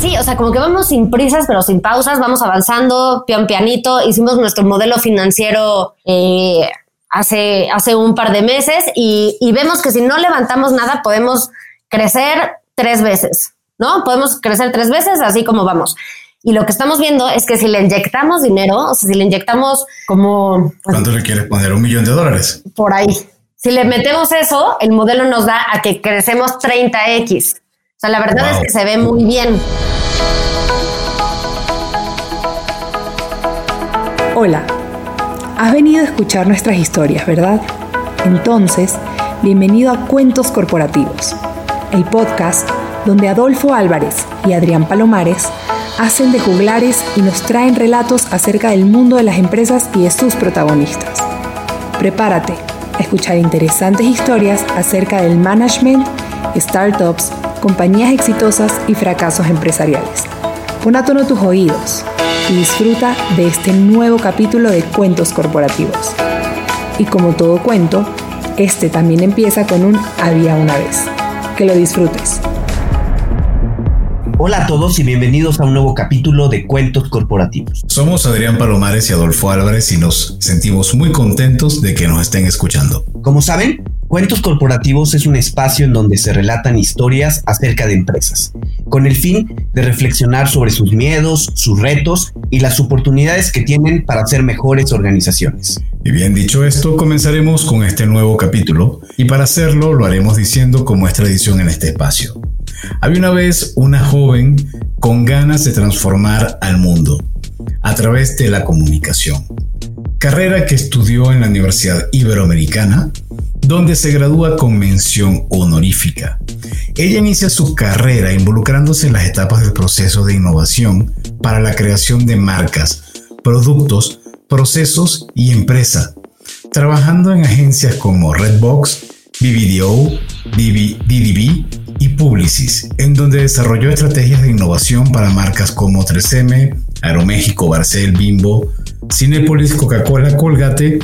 sí, o sea, como que vamos sin prisas, pero sin pausas, vamos avanzando, pian pianito. Hicimos nuestro modelo financiero eh, hace, hace un par de meses y, y vemos que si no levantamos nada, podemos crecer tres veces, ¿no? Podemos crecer tres veces así como vamos. Y lo que estamos viendo es que si le inyectamos dinero, o sea, si le inyectamos como... ¿Cuánto le quieres poner? ¿Un millón de dólares? Por ahí. Si le metemos eso, el modelo nos da a que crecemos 30x. O sea, la verdad Wow. es que se ve muy bien. Hola, has venido a escuchar nuestras historias, ¿verdad? Entonces, bienvenido a Cuentos Corporativos, el podcast donde Adolfo Álvarez y Adrián Palomares hacen de juglares y nos traen relatos acerca del mundo de las empresas y de sus protagonistas. Prepárate a escuchar interesantes historias acerca del management, startups, compañías exitosas y fracasos empresariales. Pon a tono tus oídos y disfruta de este nuevo capítulo de Cuentos Corporativos. Y como todo cuento, este también empieza con un había una vez. Que lo disfrutes. Hola a todos y bienvenidos a un nuevo capítulo de Cuentos Corporativos. Somos Adrián Palomares y Adolfo Álvarez y nos sentimos muy contentos de que nos estén escuchando. Como saben, Cuentos Corporativos es un espacio en donde se relatan historias acerca de empresas, con el fin de reflexionar sobre sus miedos, sus retos y las oportunidades que tienen para ser mejores organizaciones. Y bien dicho esto, comenzaremos con este nuevo capítulo y para hacerlo lo haremos diciendo como es tradición en este espacio. Había una vez una joven con ganas de transformar al mundo a través de la comunicación, carrera que estudió en la Universidad Iberoamericana, donde se gradúa con mención honorífica. Ella inicia su carrera involucrándose en las etapas del proceso de innovación para la creación de marcas, productos, procesos y empresa, trabajando en agencias como Redbox, BBDO, BB DDB y Publicis, en donde desarrolló estrategias de innovación para marcas como 3M, Aeroméxico, Barcel, Bimbo, Cinepolis, Coca-Cola, Colgate,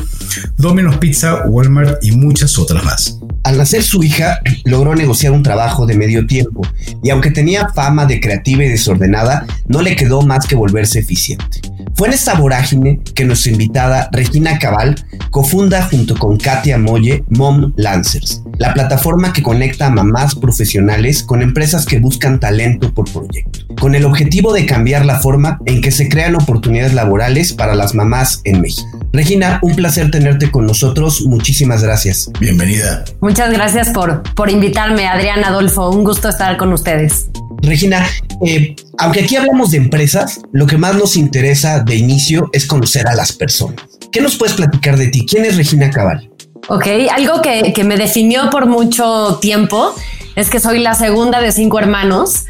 Domino's Pizza, Walmart y muchas otras más. Al nacer su hija, logró negociar un trabajo de medio tiempo y aunque tenía fama de creativa y desordenada, no le quedó más que volverse eficiente. Fue en esta vorágine que nuestra invitada Regina Cabal cofunda junto con Katia Molle Mom Lancers, la plataforma que conecta a mamás profesionales con empresas que buscan talento por proyecto, con el objetivo de cambiar la forma en que se crean oportunidades laborales para las mamás en México. Regina, un placer tenerte con nosotros, muchísimas gracias. Bienvenida. Muchas gracias por, por invitarme, Adrián Adolfo. Un gusto estar con ustedes. Regina, eh, aunque aquí hablamos de empresas, lo que más nos interesa de inicio es conocer a las personas. ¿Qué nos puedes platicar de ti? ¿Quién es Regina Cabal? Ok, algo que, que me definió por mucho tiempo es que soy la segunda de cinco hermanos.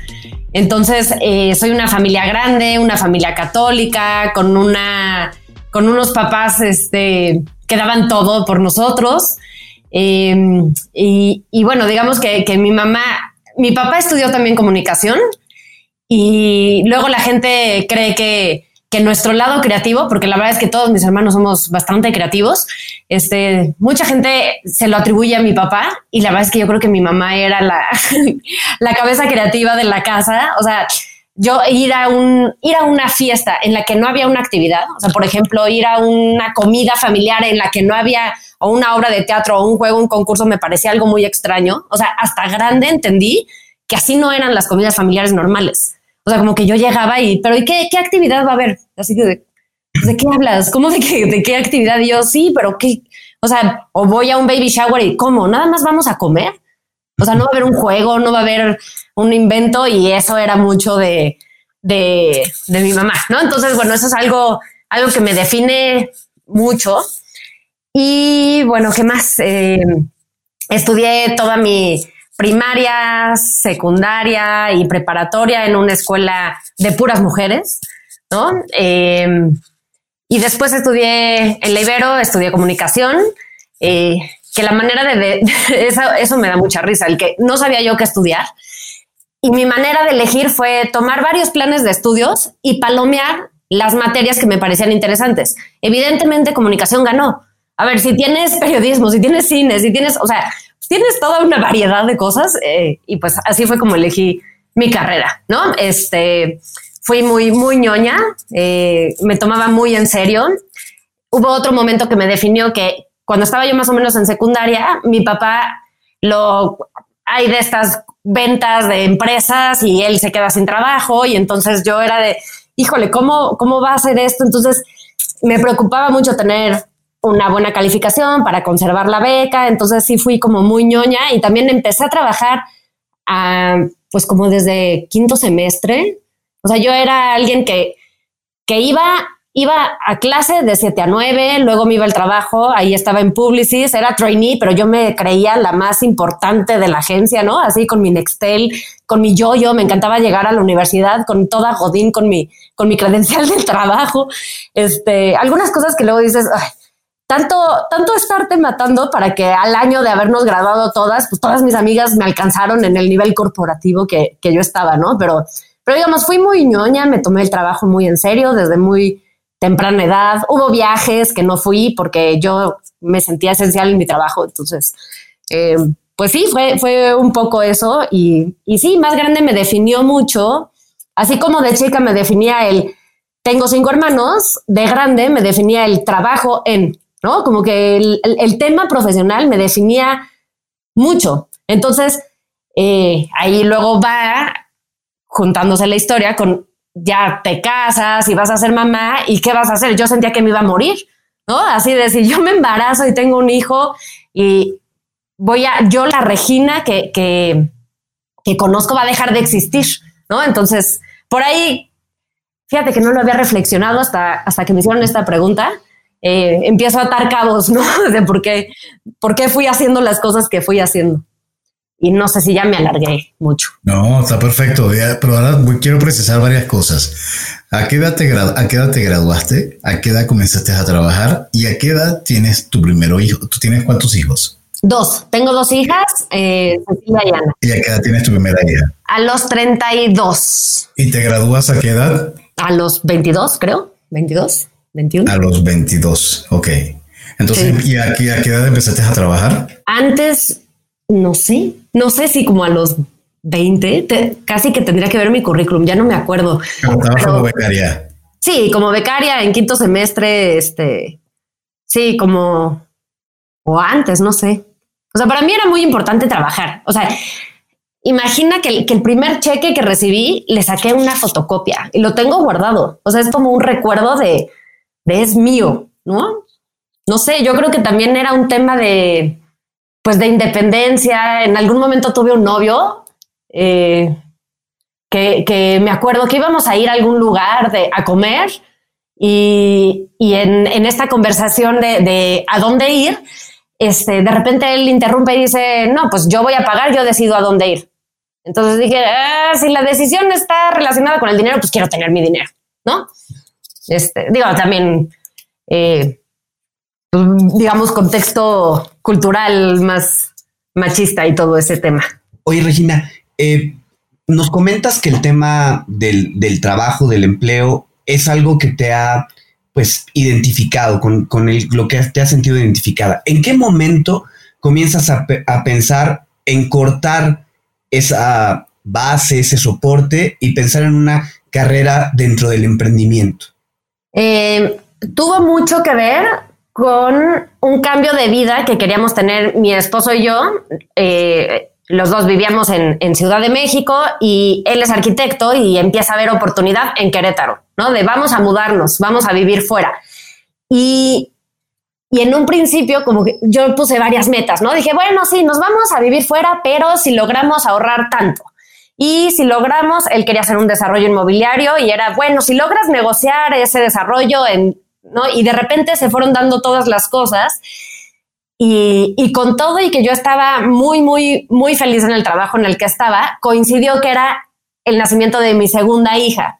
Entonces, eh, soy una familia grande, una familia católica, con una con unos papás este, que daban todo por nosotros. Eh, y, y, bueno, digamos que, que, mi mamá, mi papá estudió también comunicación y luego la gente cree que, que nuestro lado creativo, porque la verdad es que todos mis hermanos somos bastante creativos, este, mucha gente se lo atribuye a mi papá y la verdad es que yo creo que mi mamá era la, la cabeza creativa de la casa. O sea, yo ir a un ir a una fiesta en la que no había una actividad, o sea, por ejemplo, ir a una comida familiar en la que no había o una obra de teatro o un juego, un concurso me parecía algo muy extraño. O sea, hasta grande entendí que así no eran las comidas familiares normales. O sea, como que yo llegaba y, pero ¿y qué, qué actividad va a haber? Así que, ¿de, ¿de qué hablas? ¿Cómo de qué, de qué actividad? Yo, sí, pero qué, o sea, o voy a un baby shower y ¿cómo? ¿Nada más vamos a comer? O sea, no va a haber un juego, no va a haber un invento y eso era mucho de, de, de mi mamá, ¿no? Entonces, bueno, eso es algo, algo que me define mucho. Y bueno, ¿qué más? Eh, estudié toda mi primaria, secundaria y preparatoria en una escuela de puras mujeres, ¿no? Eh, y después estudié en la Ibero, estudié comunicación, eh, que la manera de, eso me da mucha risa, el que no sabía yo qué estudiar. Y mi manera de elegir fue tomar varios planes de estudios y palomear las materias que me parecían interesantes. Evidentemente, comunicación ganó. A ver, si tienes periodismo, si tienes cine, si tienes, o sea, tienes toda una variedad de cosas eh, y pues así fue como elegí mi carrera, ¿no? Este, fui muy, muy ñoña, eh, me tomaba muy en serio. Hubo otro momento que me definió que cuando estaba yo más o menos en secundaria, mi papá lo hay de estas ventas de empresas y él se queda sin trabajo y entonces yo era de, híjole, ¿cómo, cómo va a ser esto? Entonces me preocupaba mucho tener una buena calificación para conservar la beca, entonces sí fui como muy ñoña y también empecé a trabajar a, pues como desde quinto semestre, o sea, yo era alguien que, que iba iba a clase de 7 a 9, luego me iba al trabajo, ahí estaba en Publicis, era trainee, pero yo me creía la más importante de la agencia, ¿no? Así con mi Nextel, con mi yo-yo, me encantaba llegar a la universidad con toda Godín, con mi, con mi credencial del trabajo. Este, algunas cosas que luego dices, tanto, tanto estarte matando para que al año de habernos graduado todas, pues todas mis amigas me alcanzaron en el nivel corporativo que, que yo estaba, ¿no? Pero, pero digamos, fui muy ñoña, me tomé el trabajo muy en serio desde muy temprana edad. Hubo viajes que no fui porque yo me sentía esencial en mi trabajo. Entonces, eh, pues sí, fue, fue un poco eso. Y, y sí, más grande me definió mucho. Así como de chica me definía el tengo cinco hermanos, de grande me definía el trabajo en, ¿no? Como que el, tema profesional me definía mucho. Entonces, eh, ahí luego va juntándose la historia con ya te casas y vas a ser mamá y qué vas a hacer. Yo sentía que me iba a morir, ¿no? Así de si yo me embarazo y tengo un hijo y voy a, yo la Regina que, que, conozco va a dejar de existir, ¿no? Entonces, por ahí, fíjate que no lo había reflexionado hasta, hasta que me hicieron esta pregunta. Eh, empiezo a atar cabos, ¿no? De por qué, por qué fui haciendo las cosas que fui haciendo y no sé si ya me alargué mucho. No, está perfecto. pero ahora quiero precisar varias cosas. ¿A qué, edad te ¿A qué edad te graduaste? ¿A qué edad comenzaste a trabajar? ¿Y a qué edad tienes tu primero hijo? ¿Tú tienes cuántos hijos? Dos. Tengo dos hijas, eh, Cecilia y Ana. ¿Y a qué edad tienes tu primera hija? A los 32. ¿Y te gradúas a qué edad? A los 22, creo. 22, 21. A los 22, ok. Entonces, ¿y a qué, a qué edad empezaste a trabajar? Antes no sé, no sé si como a los 20, casi que tendría que ver mi currículum, ya no me acuerdo. como becaria. Sí, como becaria en quinto semestre, este, sí, como, o antes, no sé. O sea, para mí era muy importante trabajar. O sea, imagina que el, que el primer cheque que recibí le saqué una fotocopia y lo tengo guardado. O sea, es como un recuerdo de, de es mío, ¿no? No sé, yo creo que también era un tema de, pues de independencia. En algún momento tuve un novio eh, que, me acuerdo que íbamos a ir a algún lugar de, a comer y, en, esta conversación de, a dónde ir, este, de repente él interrumpe y dice, no, pues yo voy a pagar, yo decido a dónde ir. Entonces dije, ah, si la decisión está relacionada con el dinero, pues quiero tener mi dinero, ¿no? Este, digo, también eh, digamos, contexto cultural más machista y todo ese tema. Oye, Regina, eh, nos comentas que el tema del, trabajo, del empleo, es algo que te ha pues identificado con, lo que te ha sentido identificada. ¿En qué momento comienzas a, pensar en cortar esa base, ese soporte y pensar en una carrera dentro del emprendimiento? Eh, tuvo mucho que ver con un cambio de vida que queríamos tener mi esposo y yo. Eh, los dos vivíamos en, Ciudad de México y él es arquitecto y empieza a ver oportunidad en Querétaro, ¿no? De vamos a mudarnos, vamos a vivir fuera. Y, y en un principio, como que yo puse varias metas, ¿no? Dije, bueno, sí, nos vamos a vivir fuera, pero si logramos ahorrar tanto. Y si logramos, él quería hacer un desarrollo inmobiliario y era, bueno, si logras negociar ese desarrollo en ¿no? Y de repente se fueron dando todas las cosas. Y, con todo y que yo estaba muy, muy, muy feliz en el trabajo en el que estaba, coincidió que era el nacimiento de mi segunda hija.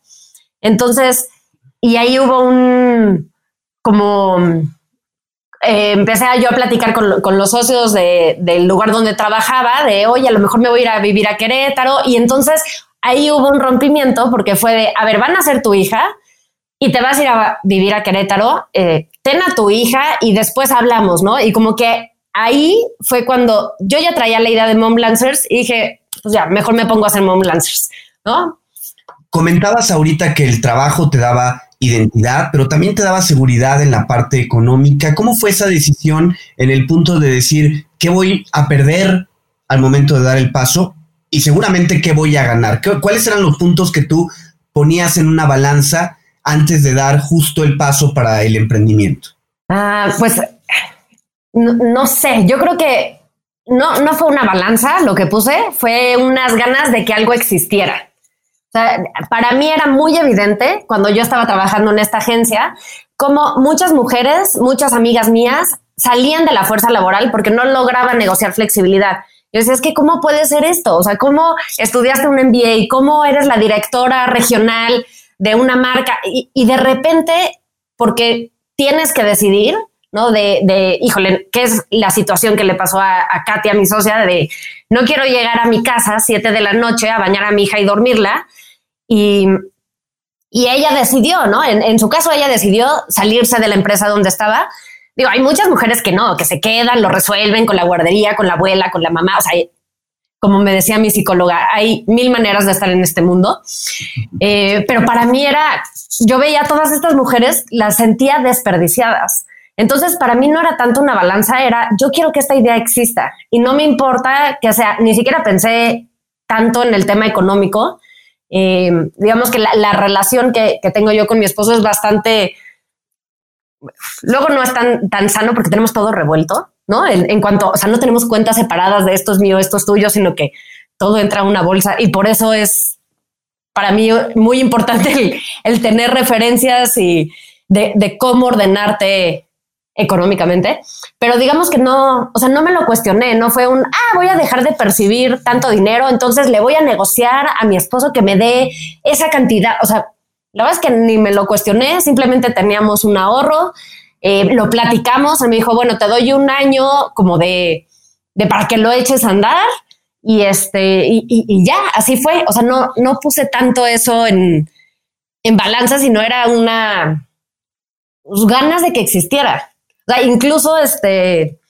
Entonces, y ahí hubo un, como, eh, empecé yo a platicar con, los socios del lugar donde trabajaba, de, oye, a lo mejor me voy a ir a vivir a Querétaro. Y entonces ahí hubo un rompimiento porque fue de, a ver, van a ser tu hija, y te vas a ir a vivir a Querétaro, eh, ten a tu hija y después hablamos, ¿no? Y como que ahí fue cuando yo ya traía la idea de Mom Lancers y dije, pues ya, mejor me pongo a hacer Mom Lancers. ¿no? Comentabas ahorita que el trabajo te daba identidad, pero también te daba seguridad en la parte económica. ¿Cómo fue esa decisión en el punto de decir qué voy a perder al momento de dar el paso y seguramente qué voy a ganar? ¿Cuáles eran los puntos que tú ponías en una balanza antes de dar justo el paso para el emprendimiento? Ah, pues no, sé, yo creo que no, no fue una balanza lo que puse, fue unas ganas de que algo existiera. para mí era muy evidente cuando yo estaba trabajando en esta agencia, como muchas mujeres, muchas amigas mías salían de la fuerza laboral porque no lograban negociar flexibilidad. Yo decía, es que ¿cómo puede ser esto? O sea, ¿cómo estudiaste un MBA? ¿Cómo eres la directora regional de una marca? Y, de repente, porque tienes que decidir, ¿no? De, de, híjole, ¿qué es la situación que le pasó a, a Katia, mi socia? De no quiero llegar a mi casa a siete de la noche a bañar a mi hija y dormirla. Y, y ella decidió, ¿no? En, en, su caso, ella decidió salirse de la empresa donde estaba. Digo, hay muchas mujeres que no, que se quedan, lo resuelven con la guardería, con la abuela, con la mamá. O sea, como me decía mi psicóloga, hay mil maneras de estar en este mundo. Eh, pero para mí era, yo veía a todas estas mujeres, las sentía desperdiciadas. Entonces, para mí no era tanto una balanza, era yo quiero que esta idea exista y no me importa que sea, ni siquiera pensé tanto en el tema económico. Eh, digamos que la, relación que, tengo yo con mi esposo es bastante, luego no es tan, tan sano porque tenemos todo revuelto, ¿no? En, cuanto, o sea, no tenemos cuentas separadas de esto es mío, esto es tuyo, sino que todo entra en una bolsa. Y por eso es para mí muy importante el, tener referencias y de, de cómo ordenarte económicamente, pero digamos que no, o sea, no me lo cuestioné, no fue un, ah, voy a dejar de percibir tanto dinero, entonces le voy a negociar a mi esposo que me dé esa cantidad, o sea, la verdad es que ni me lo cuestioné, simplemente teníamos un ahorro, eh, lo platicamos, él me dijo, bueno, te doy un año como de, de para que lo eches a andar y este, y, ya, así fue, o sea, no, no puse tanto eso en, en balanza, sino era una, pues, ganas de que existiera. O sea, incluso este,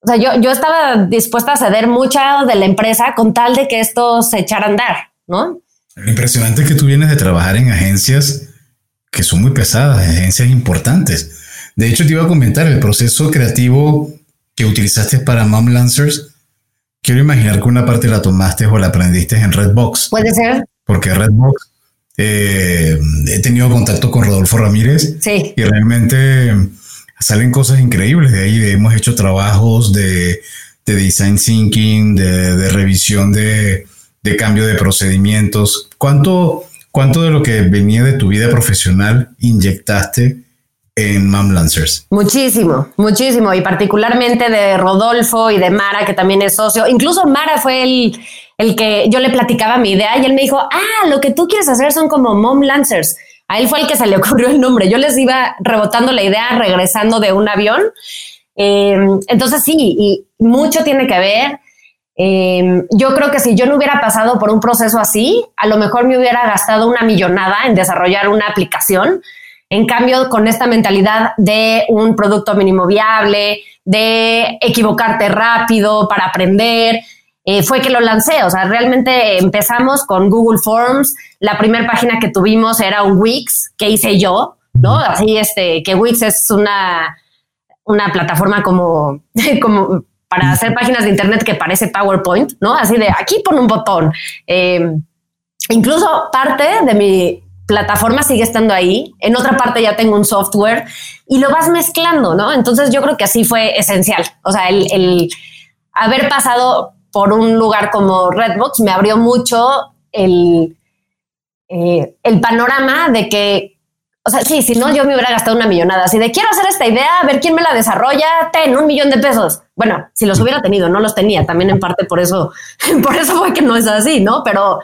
o sea, yo, yo estaba dispuesta a ceder mucha de la empresa con tal de que esto se echara a andar, ¿no? Impresionante es que tú vienes de trabajar en agencias que son muy pesadas, agencias importantes. De hecho, te iba a comentar el proceso creativo que utilizaste para Mom Lancers. Quiero imaginar que una parte la tomaste o la aprendiste en Redbox. Puede ser. Porque Redbox, eh, he tenido contacto con Rodolfo Ramírez. Sí. Y realmente salen cosas increíbles de ahí. Hemos hecho trabajos de, design thinking, de, revisión de, cambio de procedimientos. ¿Cuánto, ¿Cuánto de lo que venía de tu vida profesional inyectaste en Mom Lancers? Muchísimo, muchísimo. Y particularmente de Rodolfo y de Mara, que también es socio. Incluso Mara fue el, el que yo le platicaba mi idea y él me dijo, ah, lo que tú quieres hacer son como Mom Lancers. A él fue el que se le ocurrió el nombre. Yo les iba rebotando la idea regresando de un avión. Em, entonces sí, y mucho tiene que ver. Em, yo creo que si yo no hubiera pasado por un proceso así, a lo mejor me hubiera gastado una millonada en desarrollar una aplicación. En cambio, con esta mentalidad de un producto mínimo viable, de equivocarte rápido para aprender, eh, fue que lo lancé. O sea, realmente empezamos con Google Forms. La primera página que tuvimos era un Wix que hice yo, ¿no? Así, este, que Wix es una, una plataforma como, como para hacer páginas de internet que parece PowerPoint, ¿no? Así de aquí pon un botón. Em, incluso parte de mi plataforma sigue estando ahí. En otra parte ya tengo un software y lo vas mezclando, ¿no? Entonces yo creo que así fue esencial. O sea, el, el haber pasado por un lugar como Redbox me abrió mucho el, eh, el panorama de que, o sea, sí, si no, yo me hubiera gastado una millonada. Así de quiero hacer esta idea, a ver quién me la desarrolla, ten un millón de pesos. Bueno, si los hubiera tenido, no los tenía, también en parte por eso, por eso fue que no es así, ¿no? Pero,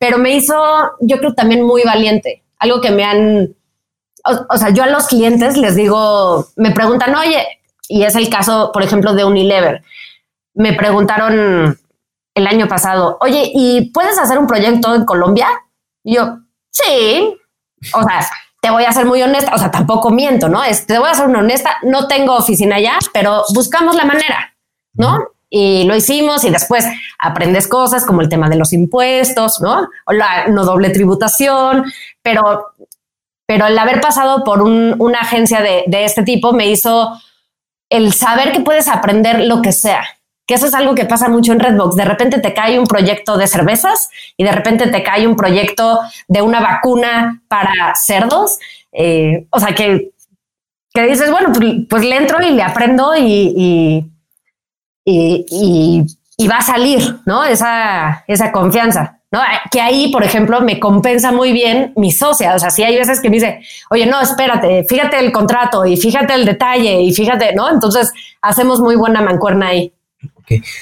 pero me hizo, yo creo también muy valiente, algo que me han, o sea, yo a los clientes les digo, me preguntan, oye, y es el caso, por ejemplo, de Unilever me preguntaron el año pasado, oye, ¿y puedes hacer un proyecto en Colombia? Y yo, sí. O sea, te voy a ser muy honesta, o sea, tampoco miento, ¿no? te voy a ser una honesta, no tengo oficina allá, pero buscamos la manera, ¿no? Y lo hicimos y después aprendes cosas como el tema de los impuestos, ¿no? O la no doble tributación, pero, pero el haber pasado por una agencia de, de este tipo me hizo el saber que puedes aprender lo que sea, que eso es algo que pasa mucho en Redbox. De repente te cae un proyecto de cervezas y de repente te cae un proyecto de una vacuna para cerdos. Eh, o sea, que, que dices, bueno, pues, pues, le entro y le aprendo y, y, y, va a salir, ¿no? Esa, esa confianza. ¿no? Que ahí, por ejemplo, me compensa muy bien mi socia. O sea, si hay veces que me dice, oye, no, espérate, fíjate el contrato y fíjate el detalle y fíjate, ¿no? Entonces hacemos muy buena mancuerna ahí.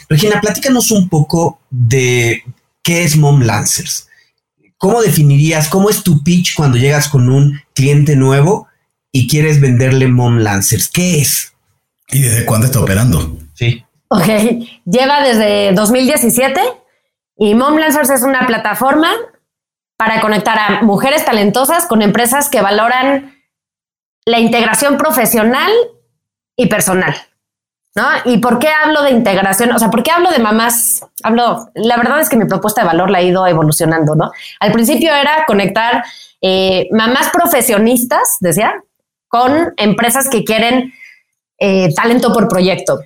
Regina, platícanos un poco de qué es Mom Lancers. ¿Cómo definirías, cómo es tu pitch cuando llegas con un cliente nuevo y quieres venderle Mom Lancers? ¿Qué es? ¿Y desde cuándo está operando? Sí. Ok, lleva desde 2017 y Mom Lancers es una plataforma para conectar a mujeres talentosas con empresas que valoran la integración profesional y personal. ¿no? ¿Y por qué hablo de integración? O sea, ¿por qué hablo de mamás? Hablo, la verdad es que mi propuesta de valor la ha ido evolucionando, ¿no? Al principio era conectar eh, mamás profesionistas, decía, con empresas que quieren eh, talento por proyecto.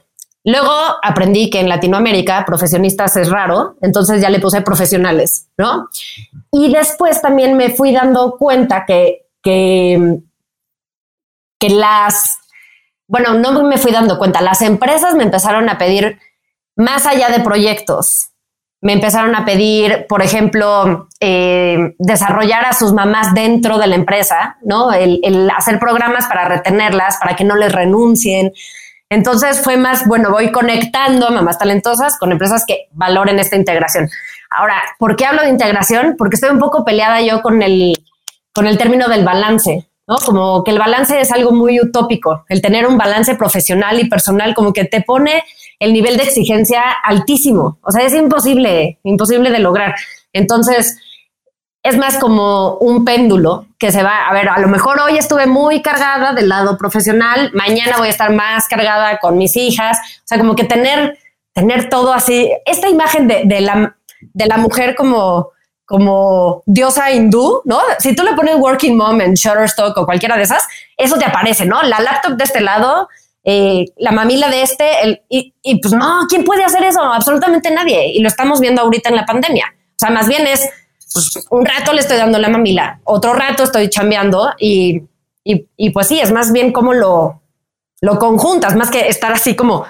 Luego aprendí que en Latinoamérica profesionistas es raro, entonces ya le puse profesionales, ¿no? Y después también me fui dando cuenta que, que, que las bueno, no me fui dando cuenta, las empresas me empezaron a pedir más allá de proyectos. Me empezaron a pedir, por ejemplo, eh, desarrollar a sus mamás dentro de la empresa, ¿no? El, el hacer programas para retenerlas, para que no les renuncien. Entonces fue más, bueno, voy conectando a mamás talentosas con empresas que valoren esta integración. Ahora, ¿por qué hablo de integración? Porque estoy un poco peleada yo con el, con el término del balance. Como que el balance es algo muy utópico, el tener un balance profesional y personal como que te pone el nivel de exigencia altísimo, o sea, es imposible, imposible de lograr. Entonces, es más como un péndulo que se va, a ver, a lo mejor hoy estuve muy cargada del lado profesional, mañana voy a estar más cargada con mis hijas, o sea, como que tener, tener todo así, esta imagen de, de la, de la mujer como como diosa hindú, ¿no? Si tú le pones Working Mom en Shutterstock o cualquiera de esas, eso te aparece, ¿no? La laptop de este lado, eh, la mamila de este, el, y, pues no, ¿quién puede hacer eso? Absolutamente nadie. Y lo estamos viendo ahorita en la pandemia. O sea, más bien es, pues un rato le estoy dando la mamila, otro rato estoy chambeando y, y, pues sí, es más bien como lo, lo conjuntas, más que estar así como,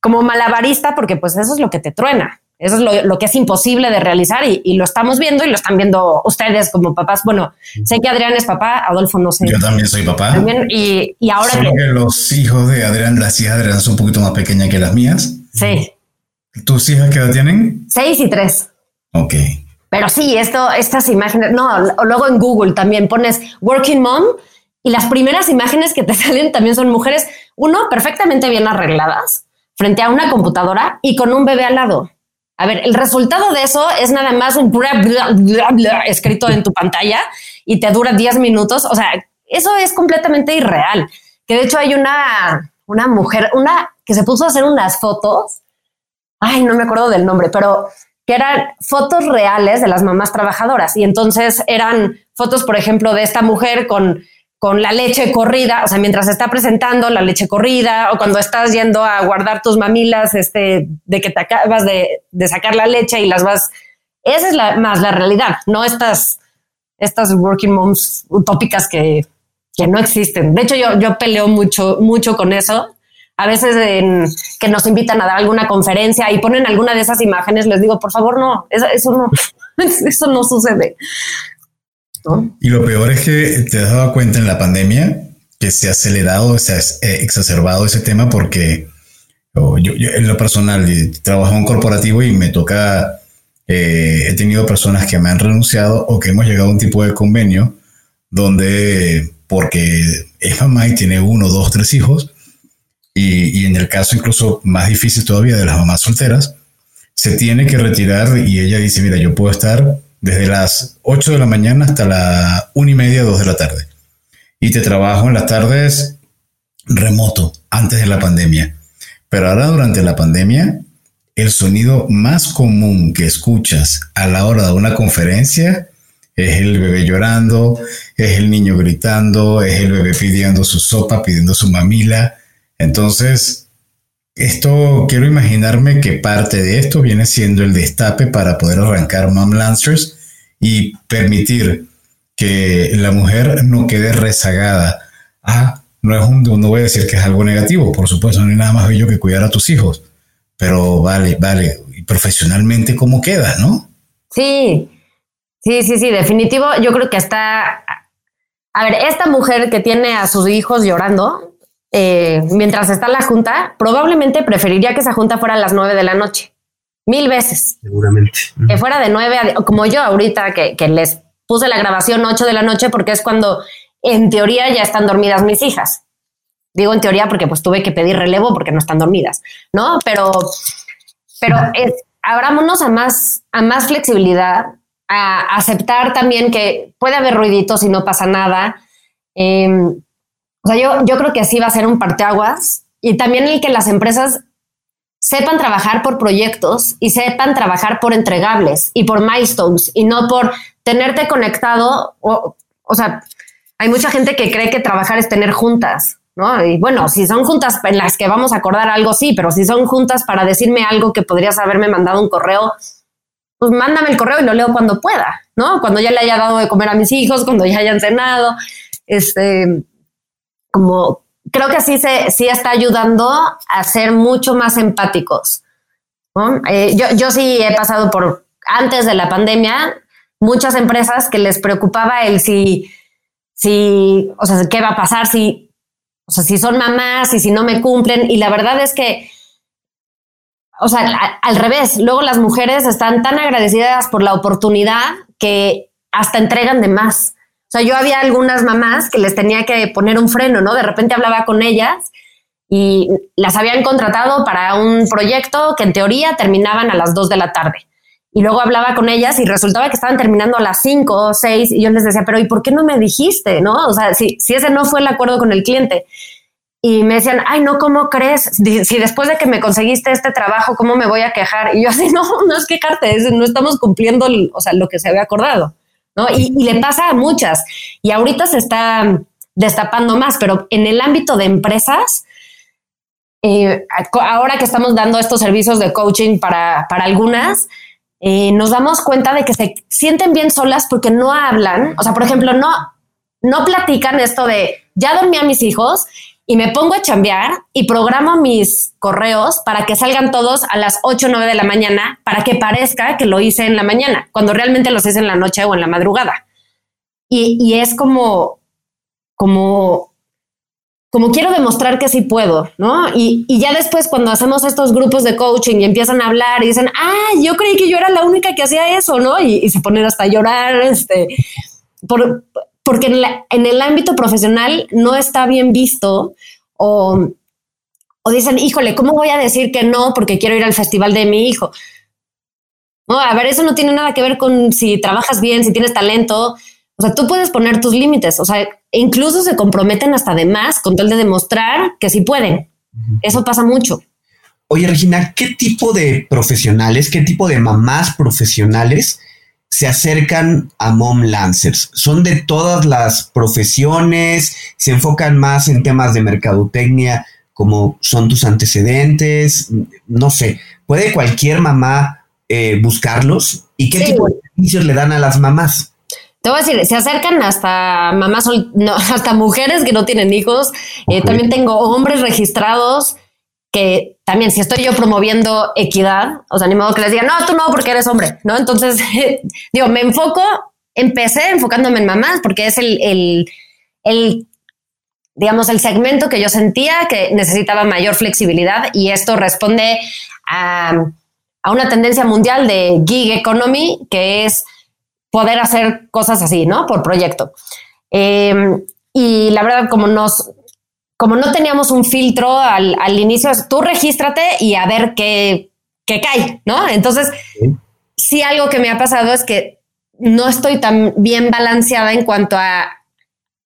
como malabarista, porque pues eso es lo que te truena. Eso es lo, que es imposible de realizar y, lo estamos viendo y lo están viendo ustedes como papás. Bueno, sé que Adrián es papá, Adolfo no sé. Yo también soy papá. y, ahora Solo que... los hijos de Adrián, las hijas de Adrián son un poquito más pequeñas que las mías. Sí. ¿Tus hijas qué edad tienen? Seis y tres. Ok. Pero sí, esto, estas imágenes, no, luego en Google también pones Working Mom y las primeras imágenes que te salen también son mujeres, uno, perfectamente bien arregladas frente a una computadora y con un bebé al lado. A ver, el resultado de eso es nada más un escrito en tu pantalla y te dura 10 minutos. O sea, eso es completamente irreal. Que de hecho hay una, una mujer, una que se puso a hacer unas fotos. Ay, no me acuerdo del nombre, pero que eran fotos reales de las mamás trabajadoras. Y entonces eran fotos, por ejemplo, de esta mujer con con la leche corrida, o sea, mientras está presentando la leche corrida o cuando estás yendo a guardar tus mamilas, este, de que te acabas de, sacar la leche y las vas, esa es más la realidad, no estas, estas working moms utópicas que, que no existen. De hecho, yo, yo peleo mucho, mucho con eso. A veces en, que nos invitan a dar alguna conferencia y ponen alguna de esas imágenes, les digo, por favor, no, eso, eso no, eso no sucede. Y lo peor es que te has dado cuenta en la pandemia que se ha acelerado, se ha eh, exacerbado ese tema porque oh, yo, en lo personal trabajo en un corporativo y me toca, eh, he tenido personas que me han renunciado o que hemos llegado a un tipo de convenio donde porque es mamá y tiene uno, dos, tres hijos, y, en el caso incluso más difícil todavía de las mamás solteras, se tiene que retirar y ella dice, mira, yo puedo estar desde las 8 de la mañana hasta la 1 y media, 2 de la tarde. Y te trabajo en las tardes remoto, antes de la pandemia. Pero ahora durante la pandemia, el sonido más común que escuchas a la hora de una conferencia es el bebé llorando, es el niño gritando, es el bebé pidiendo su sopa, pidiendo su mamila. Entonces, esto quiero imaginarme que parte de esto viene siendo el destape para poder arrancar Mom Lancers y permitir que la mujer no quede rezagada. Ah, no es un, no voy a decir que es algo negativo, por supuesto, no hay nada más bello que cuidar a tus hijos, pero vale, vale, profesionalmente cómo queda, ¿no? Sí, sí, sí, sí, definitivo. Yo creo que está, a ver, esta mujer que tiene a sus hijos llorando, eh, mientras está la junta, probablemente preferiría que esa junta fuera a las nueve de la noche. Mil veces. Seguramente. Que fuera de nueve, a, como yo ahorita, que, que les puse la grabación ocho de la noche, porque es cuando en teoría ya están dormidas mis hijas. Digo en teoría porque pues tuve que pedir relevo porque no están dormidas, ¿no? Pero, pero es, abrámonos a más, a más flexibilidad, a aceptar también que puede haber ruiditos y no pasa nada. Em, o sea, yo, yo creo que así va a ser un parteaguas y también el que las empresas sepan trabajar por proyectos y sepan trabajar por entregables y por milestones y no por tenerte conectado. O, o sea, hay mucha gente que cree que trabajar es tener juntas, ¿no? Y bueno, si son juntas en las que vamos a acordar algo, sí, pero si son juntas para decirme algo que podrías haberme mandado un correo, pues mándame el correo y lo leo cuando pueda, ¿no? Cuando ya le haya dado de comer a mis hijos, cuando ya hayan cenado, este, como creo que así se, sí está ayudando a ser mucho más empáticos. Eh, yo, yo sí he pasado por, antes de la pandemia, muchas empresas que les preocupaba el si, si, o sea, qué va a pasar si, o sea, si son mamás y si no me cumplen. Y la verdad es que, o sea, al revés, luego las mujeres están tan agradecidas por la oportunidad que hasta entregan de más. O sea, yo había algunas mamás que les tenía que poner un freno, ¿no? De repente hablaba con ellas y las habían contratado para un proyecto que en teoría terminaban a las 2 de la tarde. Y luego hablaba con ellas y resultaba que estaban terminando a las 5 o 6 y yo les decía, pero ¿y por qué no me dijiste? ¿No? O sea, si, si ese no fue el acuerdo con el cliente. Y me decían, ay, no, ¿cómo crees? Si después de que me conseguiste este trabajo, ¿cómo me voy a quejar? Y yo así, no, no es quejarte, no estamos cumpliendo, o sea, lo que se había acordado. ¿No? Y, le pasa a muchas. Y ahorita se está destapando más, pero en el ámbito de empresas, eh, ahora que estamos dando estos servicios de coaching para, para algunas, eh, nos damos cuenta de que se sienten bien solas porque no hablan. O sea, por ejemplo, no, no platican esto de ya dormí a mis hijos y me pongo a chambear y programo mis correos para que salgan todos a las 8 o 9 de la mañana para que parezca que lo hice en la mañana, cuando realmente los hice en la noche o en la madrugada. Y, es como, como, como quiero demostrar que sí puedo, ¿no? Y, ya después cuando hacemos estos grupos de coaching y empiezan a hablar y dicen, ah, yo creí que yo era la única que hacía eso, ¿no? Y, se ponen hasta a llorar, este, por, porque en, el ámbito profesional no está bien visto o, o, dicen, híjole, ¿cómo voy a decir que no porque quiero ir al festival de mi hijo? No, a ver, eso no tiene nada que ver con si trabajas bien, si tienes talento. O sea, tú puedes poner tus límites. O sea, incluso se comprometen hasta de más con tal de demostrar que sí pueden. Eso pasa mucho. Oye, Regina, ¿qué tipo de profesionales, qué tipo de mamás profesionales se acercan a Mom Lancers? ¿Son de todas las profesiones? ¿Se enfocan más en temas de mercadotecnia como son tus antecedentes? No sé, ¿puede cualquier mamá eh, buscarlos? ¿Y qué tipo de servicios le dan a las mamás? Te voy a decir, se acercan hasta mamás, no, hasta mujeres que no tienen hijos. Eh, también tengo hombres registrados que también si estoy yo promoviendo equidad, o sea, ni modo que les diga, no, tú no, porque eres hombre, ¿no? Entonces, digo, me enfoco, empecé enfocándome en mamás porque es el, el, digamos, el segmento que yo sentía que necesitaba mayor flexibilidad y esto responde a, a una tendencia mundial de gig economy, que es poder hacer cosas así, ¿no? Por proyecto. Em, y la verdad, como nos, como no teníamos un filtro al, inicio, tú regístrate y a ver qué, qué cae, ¿no? Entonces, sí. algo que me ha pasado es que no estoy tan bien balanceada en cuanto a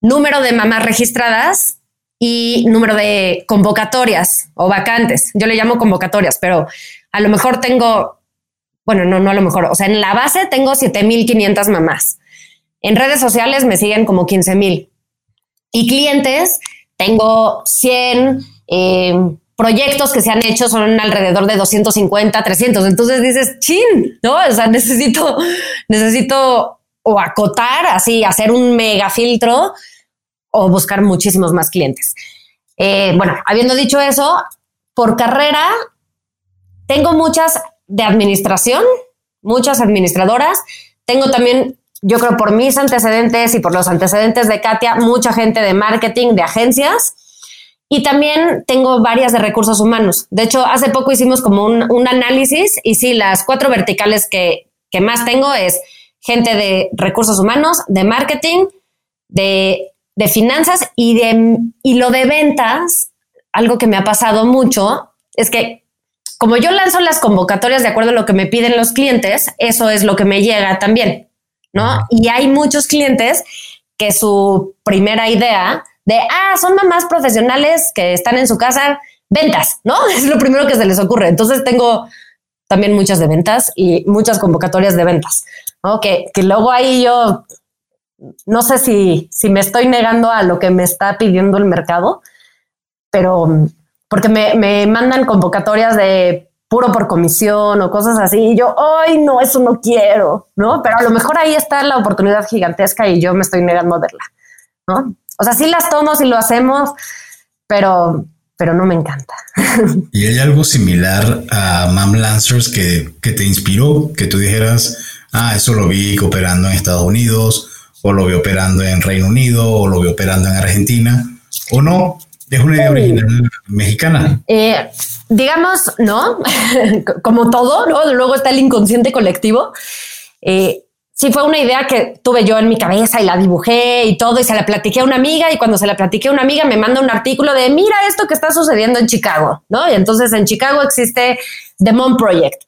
número de mamás registradas y número de convocatorias o vacantes. Yo le llamo convocatorias, pero a lo mejor tengo, bueno, no, no a lo mejor, o sea, en la base tengo 7500 mamás. En redes sociales me siguen como 15000 y clientes tengo 100 eh, proyectos que se han hecho son alrededor de 250, 300. Entonces dices, chin, ¿no? O sea, necesito, necesito o acotar, así, hacer un mega filtro o buscar muchísimos más clientes. Eh, bueno, habiendo dicho eso, por carrera, tengo muchas de administración, muchas administradoras. Tengo también, yo creo, por mis antecedentes y por los antecedentes de Katia, mucha gente de marketing, de agencias. Y también tengo varias de recursos humanos. De hecho, hace poco hicimos como un, análisis y sí, las cuatro verticales que, que más tengo es gente de recursos humanos, de marketing, de, de finanzas y, de, y lo de ventas. Algo que me ha pasado mucho es que como yo lanzo las convocatorias de acuerdo a lo que me piden los clientes, eso es lo que me llega también, ¿no? Y hay muchos clientes que su primera idea de, ah, son mamás profesionales que están en su casa, ventas, ¿no? Es lo primero que se les ocurre. Entonces tengo también muchas de ventas y muchas convocatorias de ventas, ¿no? Que, que luego ahí yo no sé si, si me estoy negando a lo que me está pidiendo el mercado, pero porque me, me mandan convocatorias de puro por comisión o cosas así. Y yo, ay, no, eso no quiero, ¿no? Pero a lo mejor ahí está la oportunidad gigantesca y yo me estoy negando a verla, ¿no? O sea, sí las tomo, sí lo hacemos, pero, pero no me encanta. ¿Y hay algo similar a Mam Lancers que, que te inspiró? Que tú dijeras, ah, eso lo vi operando en Estados Unidos, o lo vi operando en Reino Unido, o lo vi operando en Argentina, o no, es una idea original mexicana. Eh, digamos, no, como todo, ¿no? Luego está el inconsciente colectivo. Eh, sí fue una idea que tuve yo en mi cabeza y la dibujé y todo y se la platiqué a una amiga y cuando se la platiqué a una amiga me manda un artículo de mira esto que está sucediendo en Chicago, ¿no? Y entonces en Chicago existe The Mom Project.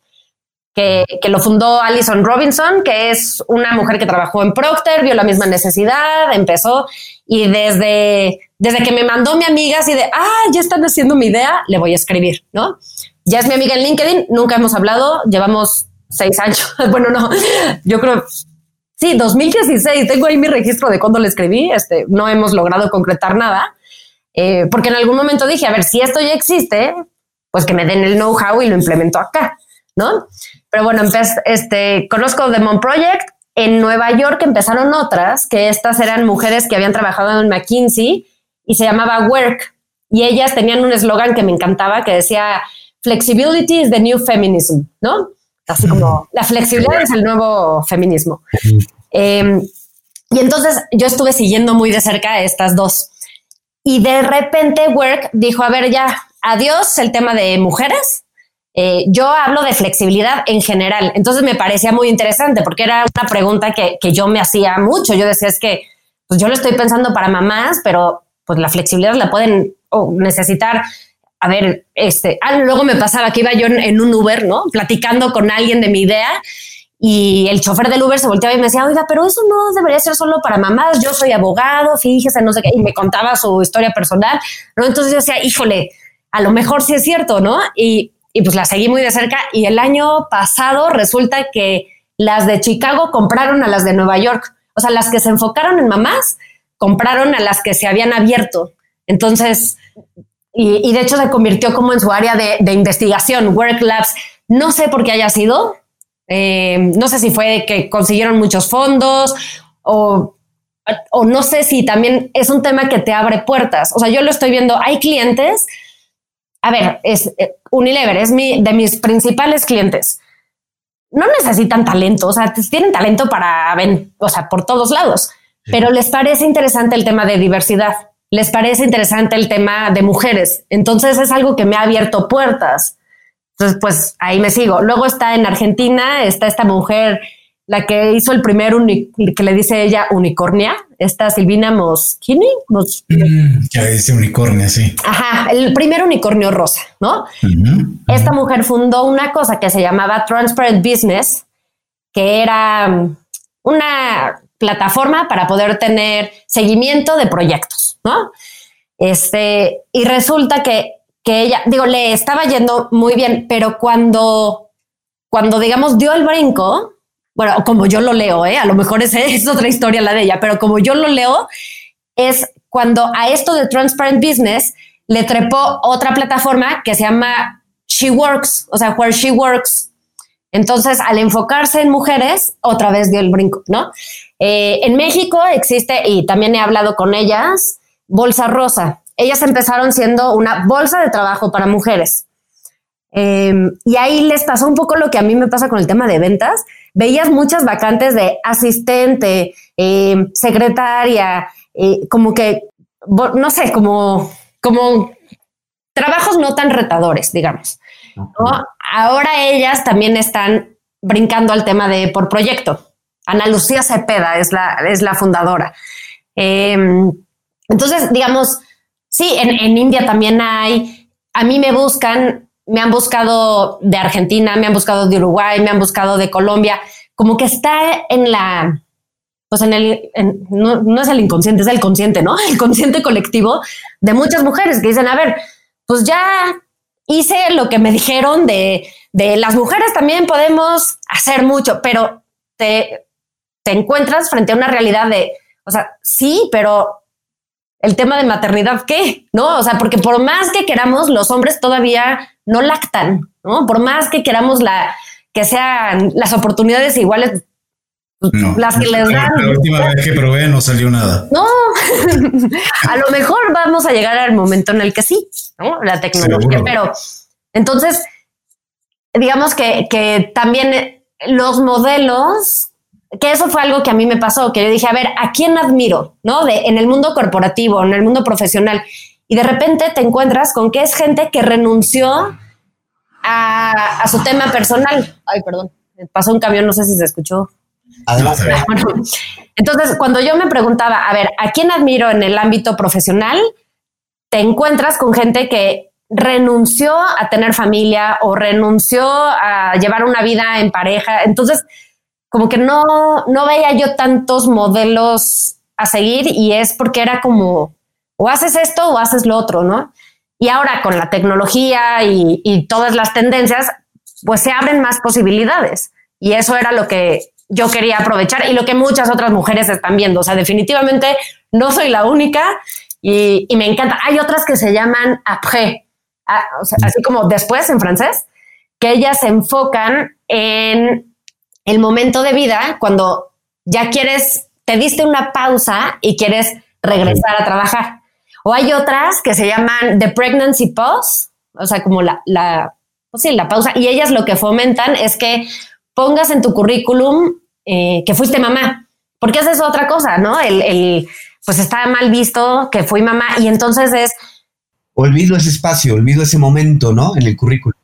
Que, lo fundó Alison Robinson, que es una mujer que trabajó en Procter, vio la misma necesidad, empezó y desde, desde que me mandó mi amiga así de, ah, ya están haciendo mi idea, le voy a escribir, ¿no? Ya es mi amiga en LinkedIn, nunca hemos hablado, llevamos seis años. bueno, no, yo creo, sí, 2016, tengo ahí mi registro de cuando le escribí, este, no hemos logrado concretar nada, eh, porque en algún momento dije, a ver, si esto ya existe, pues que me den el know-how y lo implemento acá, ¿no? Pero bueno, empecé, este, conozco The Mom Project, en Nueva York empezaron otras, que estas eran mujeres que habían trabajado en McKinsey y se llamaba Work, y ellas tenían un eslogan que me encantaba que decía, Flexibility is the new feminism, ¿no? Así como la flexibilidad es el nuevo feminismo. Em, y entonces yo estuve siguiendo muy de cerca estas dos. Y de repente Work dijo, a ver, ya, adiós el tema de mujeres. Eh, yo hablo de flexibilidad en general. Entonces me parecía muy interesante porque era una pregunta que, que yo me hacía mucho. Yo decía, es que pues yo lo estoy pensando para mamás, pero pues la flexibilidad la pueden necesitar a ver, este, ah, luego me pasaba que iba yo en, un Uber, ¿no? Platicando con alguien de mi idea y el chofer del Uber se volteaba y me decía, oiga, pero eso no debería ser solo para mamás, yo soy abogado, fíjese, no sé qué, y me contaba su historia personal, ¿no? Entonces yo decía, híjole, a lo mejor sí es cierto, ¿no? Y, y pues la seguí muy de cerca y el año pasado resulta que las de Chicago compraron a las de Nueva York, o sea, las que se enfocaron en mamás, compraron a las que se habían abierto. Entonces, y, de hecho se convirtió como en su área de, investigación, Work Labs. No sé por qué haya sido, eh, no sé si fue que consiguieron muchos fondos o, o, no sé si también es un tema que te abre puertas. O sea, yo lo estoy viendo, hay clientes, a ver, es eh, Unilever, es mi, de mis principales clientes. No necesitan talento, o sea, tienen talento para, o sea, por todos lados, pero les parece interesante el tema de diversidad les parece interesante el tema de mujeres. Entonces es algo que me ha abierto puertas. Entonces, pues ahí me sigo. Luego está en Argentina, está esta mujer, la que hizo el primer, que le dice ella unicornia, esta Silvina Moschini. Mm, que le dice unicornia, sí. Ajá, el primer unicornio rosa, ¿no? Esta mujer fundó una cosa que se llamaba Transparent Business, que era una plataforma para poder tener seguimiento de proyectos, ¿no? Este, y resulta que, que ella, digo, le estaba yendo muy bien, pero cuando, cuando digamos dio el brinco, bueno, como yo lo leo, ¿eh? a lo mejor es, es otra historia la de ella, pero como yo lo leo, es cuando a esto de Transparent Business le trepó otra plataforma que se llama She Works, o sea, Where She Works. Entonces, al enfocarse en mujeres, otra vez dio el brinco, ¿no? Eh, en México existe, y también he hablado con ellas, Bolsa Rosa. Ellas empezaron siendo una bolsa de trabajo para mujeres. Em, y ahí les pasó un poco lo que a mí me pasa con el tema de ventas. Veías muchas vacantes de asistente, em, secretaria, eh, como que, no sé, como, como trabajos no tan retadores, digamos. Ahora ellas también están brincando al tema de por proyecto. Ana Lucía Cepeda es la, es la fundadora. Em, entonces, digamos, sí, en, en India también hay, a mí me buscan me han buscado de Argentina, me han buscado de Uruguay, me han buscado de Colombia, como que está en la, pues en el, no, es el inconsciente, es el consciente, ¿no? El consciente colectivo de muchas mujeres que dicen, a ver, pues ya hice lo que me dijeron de, de las mujeres también podemos hacer mucho, pero te, te encuentras frente a una realidad de, o sea, sí, pero el tema de maternidad, ¿qué? ¿No? O sea, porque por más que queramos, los hombres todavía no lactan, ¿no? Por más que queramos la, que sean las oportunidades iguales, pues, las que les dan. La última vez que probé no salió nada. No, a lo mejor vamos a llegar al momento en el que sí, ¿no? La tecnología, pero entonces, digamos que, que también los modelos que eso fue algo que a mí me pasó, que yo dije, a ver, ¿a quién admiro? ¿No? De, en el mundo corporativo, en el mundo profesional. Y de repente te encuentras con que es gente que renunció a, su tema personal. Ay, perdón, pasó un camión, no sé si se escuchó. entonces, cuando yo me preguntaba, a ver, ¿a quién admiro en el ámbito profesional? Te encuentras con gente que renunció a tener familia o renunció a llevar una vida en pareja. Entonces, como que no, no veía yo tantos modelos a seguir y es porque era como, o haces esto o haces lo otro, ¿no? Y ahora con la tecnología y, y todas las tendencias, pues se abren más posibilidades. Y eso era lo que yo quería aprovechar y lo que muchas otras mujeres están viendo. O sea, definitivamente no soy la única y, y me encanta. Hay otras que se llaman après, o sea, así como después en francés, que ellas se enfocan en el momento de vida cuando ya quieres, te diste una pausa y quieres regresar a trabajar. O hay otras que se llaman The Pregnancy Pause, o sea, como la, la, pues sí, la pausa. Y ellas lo que fomentan es que pongas en tu currículum eh, que fuiste mamá, porque esa es otra cosa, ¿no? El, el, pues está mal visto que fui mamá y entonces es... Olvido ese espacio, olvido ese momento, ¿no? En el currículum.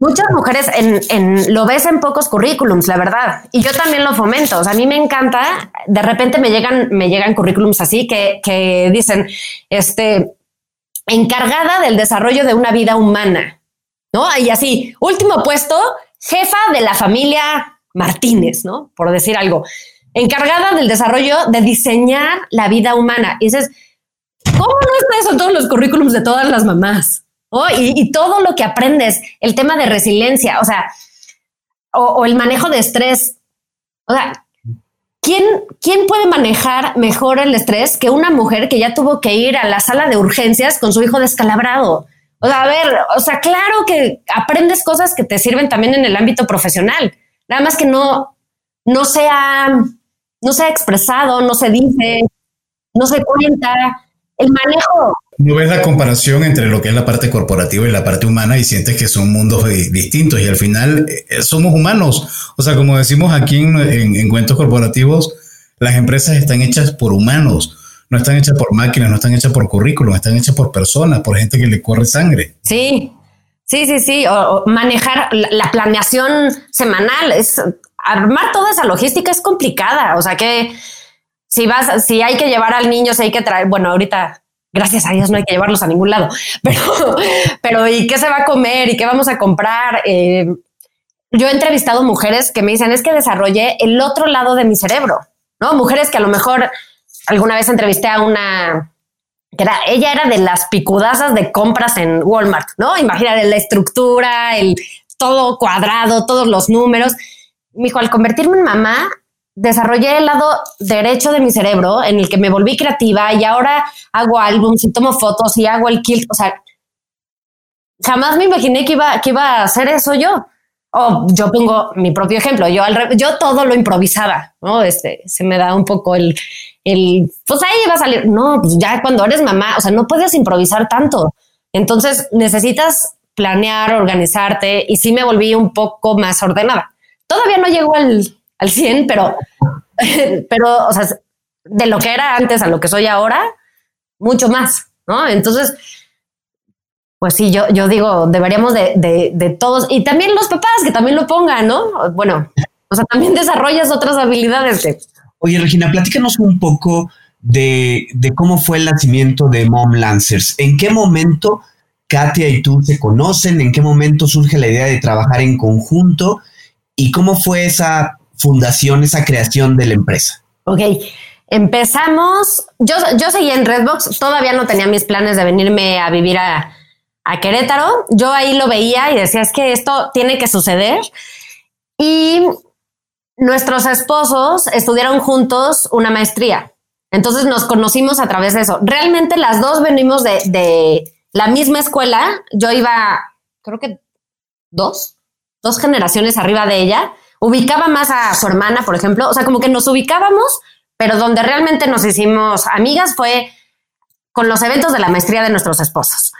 Muchas mujeres en, lo ves en pocos currículums, la verdad. Y yo también lo fomento. O sea, a mí me encanta. De repente me llegan, me llegan currículums así que, que dicen, este, encargada del desarrollo de una vida humana, ¿no? Y así, último puesto, jefa de la familia Martínez, ¿no? Por decir algo. Encargada del desarrollo de diseñar la vida humana. Y dices, ¿cómo no está eso en todos los currículums de todas las mamás? Y, todo lo que aprendes, el tema de resiliencia, o sea, o, el manejo de estrés. O sea, ¿quién, ¿quién puede manejar mejor el estrés que una mujer que ya tuvo que ir a la sala de urgencias con su hijo descalabrado? O sea, a ver, o sea, claro que aprendes cosas que te sirven también en el ámbito profesional. Nada más que no, no sea, no sea expresado, no se dice, no se cuenta. El manejo, no ves la comparación entre lo que es la parte corporativa y la parte humana y sientes que son mundos distintos y al final eh, somos humanos. O sea, como decimos aquí en, cuentos corporativos, las empresas están hechas por humanos, no están hechas por máquinas, no están hechas por currículum, están hechas por personas, por gente que le corre sangre. Sí, sí, sí, sí. O, manejar la, planeación semanal es armar toda esa logística es complicada. O sea que si vas, si hay que llevar al niño, si hay que traer, bueno, ahorita gracias a Dios no hay que llevarlos a ningún lado, pero, pero ¿y qué se va a comer? ¿Y qué vamos a comprar? Eh, yo he entrevistado mujeres que me dicen, es que desarrollé el otro lado de mi cerebro, ¿no? Mujeres que a lo mejor alguna vez entrevisté a una, que era, ella era de las picudazas de compras en Walmart, ¿no? Imagínate la estructura, el todo cuadrado, todos los números. Me dijo, al convertirme en mamá, desarrollé el lado derecho de mi cerebro en el que me volví creativa y ahora hago álbums y tomo fotos y hago el kilt. O sea, jamás me imaginé que iba, que iba a hacer eso yo. O yo pongo mi propio ejemplo, yo, al, yo todo lo improvisaba, ¿no? Este, se me da un poco el, el, pues ahí va a salir, no, pues ya cuando eres mamá, o sea, no puedes improvisar tanto. Entonces necesitas planear, organizarte y sí me volví un poco más ordenada. Todavía no llego al, al 100, pero, pero, o sea, de lo que era antes a lo que soy ahora, mucho más, ¿no? Entonces, pues sí, yo, yo digo, deberíamos de, de, de, todos, y también los papás que también lo pongan, ¿no? Bueno, o sea, también desarrollas otras habilidades que... Oye, Regina, platícanos un poco de, de cómo fue el nacimiento de Mom Lancers. ¿En qué momento Katia y tú se conocen? ¿En qué momento surge la idea de trabajar en conjunto? ¿Y cómo fue esa fundación, esa creación de la empresa? Ok, empezamos, yo, yo seguía en Redbox, todavía no tenía mis planes de venirme a vivir a, a Querétaro, yo ahí lo veía y decía, es que esto tiene que suceder. Y nuestros esposos estudiaron juntos una maestría. Entonces nos conocimos a través de eso. Realmente las dos venimos de, de la misma escuela. Yo iba, creo que dos, dos generaciones arriba de ella. Ubicaba más a su hermana, por ejemplo. O sea, como que nos ubicábamos, pero donde realmente nos hicimos amigas fue con los eventos de la maestría de nuestros esposos.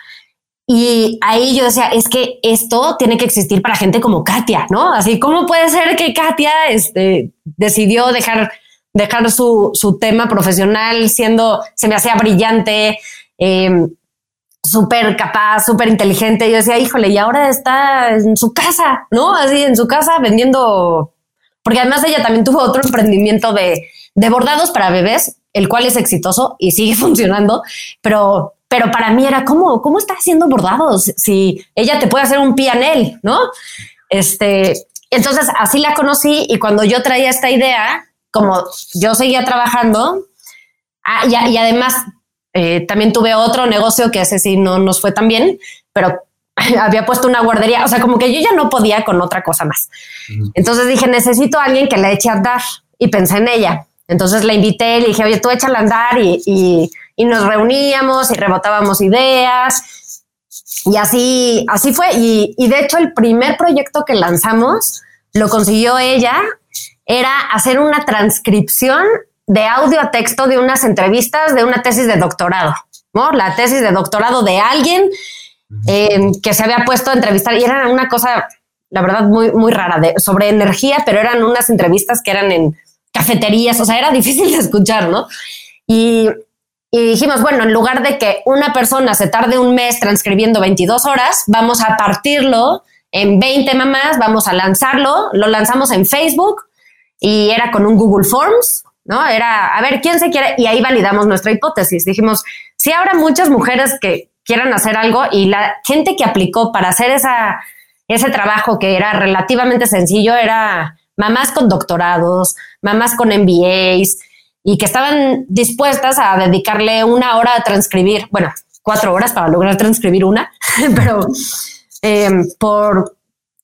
Y ahí yo decía, es que esto tiene que existir para gente como Katia, ¿no? Así, ¿cómo puede ser que Katia este, decidió dejar, dejar su, su tema profesional siendo, se me hacía brillante, eh, súper capaz, súper inteligente? Yo decía, híjole, y ahora está en su casa, ¿no? Así, en su casa vendiendo, porque además ella también tuvo otro emprendimiento de, bordados para bebés, el cual es exitoso y sigue funcionando, pero pero para mí era como, ¿cómo está haciendo bordados? Si ella te puede hacer un pianel, ¿no? Este, entonces así la conocí y cuando yo traía esta idea, como yo seguía trabajando, ah, y, además eh, también tuve otro negocio que ese sí no nos fue tan bien, pero había puesto una guardería, o sea, como que yo ya no podía con otra cosa más. Entonces dije, necesito a alguien que le eche a andar y pensé en ella. Entonces la invité, le dije, oye, tú échala a andar y, y y nos reuníamos y rebotábamos ideas. Y así, así fue. Y, y de hecho, el primer proyecto que lanzamos lo consiguió ella, era hacer una transcripción de audio a texto de unas entrevistas de una tesis de doctorado, ¿no? La tesis de doctorado de alguien eh, que se había puesto a entrevistar y era una cosa, la verdad, muy, muy rara de, sobre energía, pero eran unas entrevistas que eran en cafeterías, o sea, era difícil de escuchar, ¿no? Y y dijimos, bueno, en lugar de que una persona se tarde un mes transcribiendo 22 horas, vamos a partirlo en 20 mamás, vamos a lanzarlo, lo lanzamos en Facebook y era con un Google Forms, ¿no? Era, a ver, ¿quién se quiere? Y ahí validamos nuestra hipótesis. Dijimos, si habrá muchas mujeres que quieran hacer algo y la gente que aplicó para hacer esa, ese trabajo que era relativamente sencillo era mamás con doctorados, mamás con MBAs, y que estaban dispuestas a dedicarle una hora a transcribir, bueno, cuatro horas para lograr transcribir una, pero eh, por,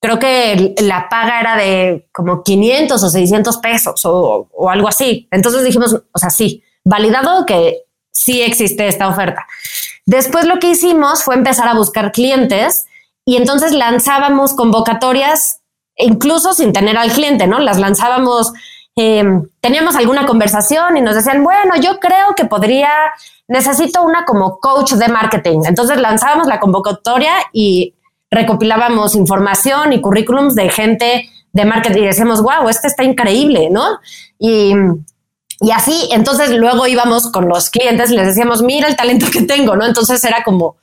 creo que la paga era de como 500 o 600 pesos o, o algo así. Entonces dijimos, o sea, sí, validado que sí existe esta oferta. Después lo que hicimos fue empezar a buscar clientes y entonces lanzábamos convocatorias incluso sin tener al cliente, ¿no? Las lanzábamos eh, teníamos alguna conversación y nos decían, bueno, yo creo que podría, necesito una como coach de marketing. Entonces lanzábamos la convocatoria y recopilábamos información y currículums de gente de marketing y decíamos, wow, este está increíble, ¿no? Y, y así, entonces luego íbamos con los clientes y les decíamos, mira el talento que tengo, ¿no? Entonces era como,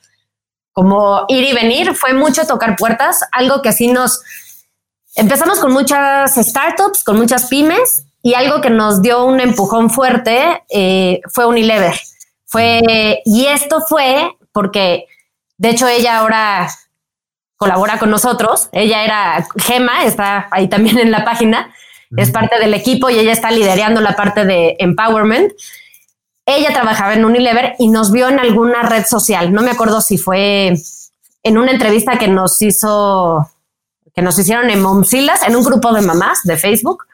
como ir y venir, fue mucho tocar puertas, algo que así nos, Empezamos con muchas startups, con muchas pymes y algo que nos dio un empujón fuerte eh, fue Unilever. Fue, y esto fue porque, de hecho, ella ahora colabora con nosotros. Ella era Gema, está ahí también en la página, es parte del equipo y ella está liderando la parte de empowerment. ella trabajaba en Unilever y nos vio en alguna red social. No me acuerdo si fue en una entrevista que nos hizo, que nos hicieron en Momsilas, en un grupo de mamás de Facebook.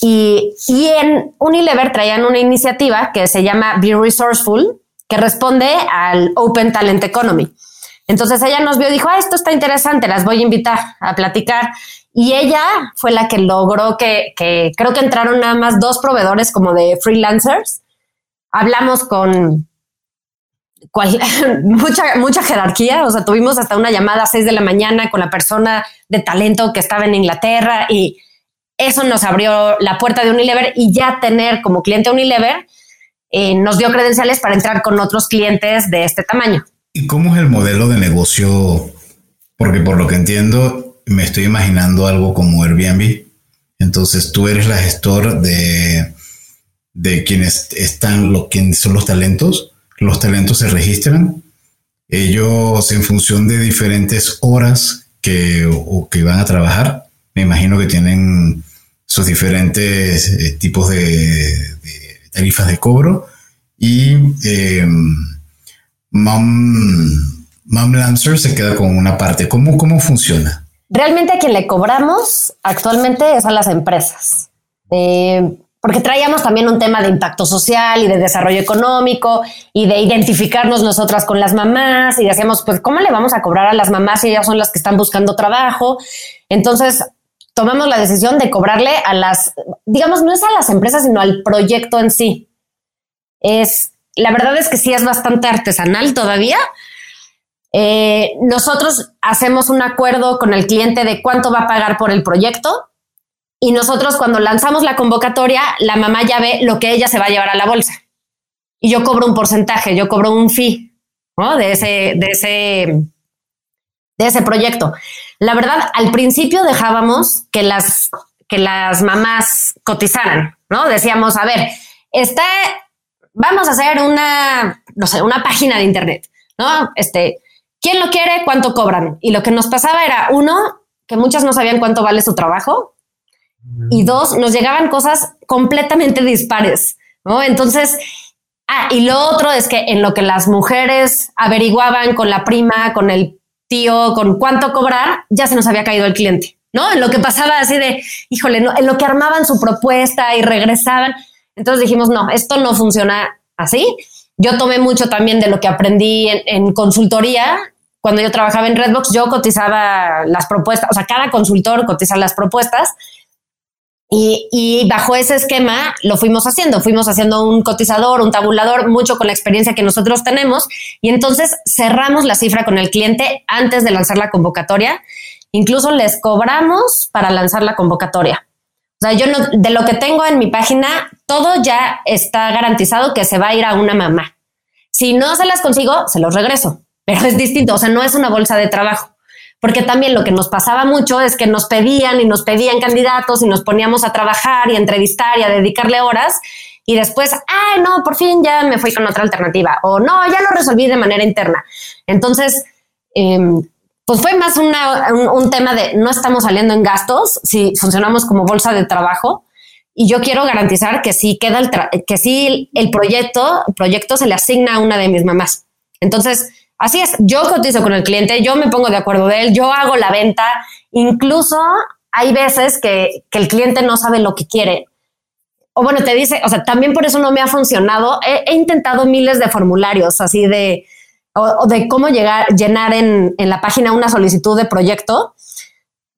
Y, y en Unilever traían una iniciativa que se llama Be Resourceful, que responde al Open Talent Economy. Entonces ella nos vio y dijo, ah, esto está interesante, las voy a invitar a platicar. Y ella fue la que logró que, que creo que entraron nada más dos proveedores como de freelancers. Hablamos con mucha, mucha jerarquía, o sea, tuvimos hasta una llamada a seis de la mañana con la persona de talento que estaba en Inglaterra y eso nos abrió la puerta de Unilever y ya tener como cliente Unilever eh, nos dio credenciales para entrar con otros clientes de este tamaño. ¿Y cómo es el modelo de negocio? Porque por lo que entiendo, me estoy imaginando algo como Airbnb. Entonces tú eres la gestor de, de quienes están, lo, quienes son los talentos. Los talentos se registran. Ellos en función de diferentes horas que, o que van a trabajar, me imagino que tienen sus diferentes eh, tipos de, tarifas de cobro y eh, Mom, Lancer se queda con una parte. ¿Cómo, ¿Cómo funciona? Realmente a quien le cobramos actualmente es a las empresas. Eh, porque traíamos también un tema de impacto social y de desarrollo económico y de identificarnos nosotras con las mamás y decíamos, pues, ¿cómo le vamos a cobrar a las mamás si ellas son las que están buscando trabajo? Entonces, tomamos la decisión de cobrarle a las, digamos, no es a las empresas, sino al proyecto en sí. Es la verdad es que sí es bastante artesanal todavía. Eh, nosotros hacemos un acuerdo con el cliente de cuánto va a pagar por el proyecto y nosotros cuando lanzamos la convocatoria, la mamá ya ve lo que ella se va a llevar a la bolsa. Y yo cobro un porcentaje, yo cobro un fee de, ese, de, ese, de ese proyecto. La verdad, al principio dejábamos que las, que las mamás cotizaran, ¿no? Decíamos, a ver, está vamos a hacer una, no sé, una página de internet, ¿no? Este, ¿quién lo quiere? ¿Cuánto cobran? Y lo que nos pasaba era, uno, que muchas no sabían cuánto vale su trabajo, y dos, nos llegaban cosas completamente dispares, ¿no? Entonces, ah, y lo otro es que en lo que las mujeres averiguaban con la prima, con el tío, con cuánto cobrar, ya se nos había caído el cliente, ¿no? En lo que pasaba así de, híjole, no, en lo que armaban su propuesta y regresaban, entonces dijimos, no, esto no funciona así. Yo tomé mucho también de lo que aprendí en, consultoría. Cuando yo trabajaba en Redbox, yo cotizaba las propuestas, o sea, cada consultor cotiza las propuestas. Y, bajo ese esquema lo fuimos haciendo, fuimos haciendo un cotizador, un tabulador, mucho con la experiencia que nosotros tenemos. Y entonces cerramos la cifra con el cliente antes de lanzar la convocatoria. Incluso les cobramos para lanzar la convocatoria. O sea, yo no, de lo que tengo en mi página, todo ya está garantizado que se va a ir a una mamá. Si no se las consigo, se los regreso, pero es distinto. O sea, no es una bolsa de trabajo. Porque también lo que nos pasaba mucho es que nos pedían y nos pedían candidatos y nos poníamos a trabajar y a entrevistar y a dedicarle horas y después, ah, no, por fin ya me fui con otra alternativa o no, ya lo resolví de manera interna. Entonces, eh, pues fue más un, tema de no estamos saliendo en gastos si funcionamos como bolsa de trabajo y yo quiero garantizar que sí queda el que sí el proyecto proyecto se le asigna a una de mis mamás. Entonces, así es, yo cotizo con el cliente, yo me pongo de acuerdo de él, yo hago la venta, incluso hay veces que el cliente no sabe lo que quiere. O bueno, te dice, o sea, también por eso no me ha funcionado. he intentado miles de formularios así de, o, de cómo llegar, llenar en, en, la página una solicitud de proyecto.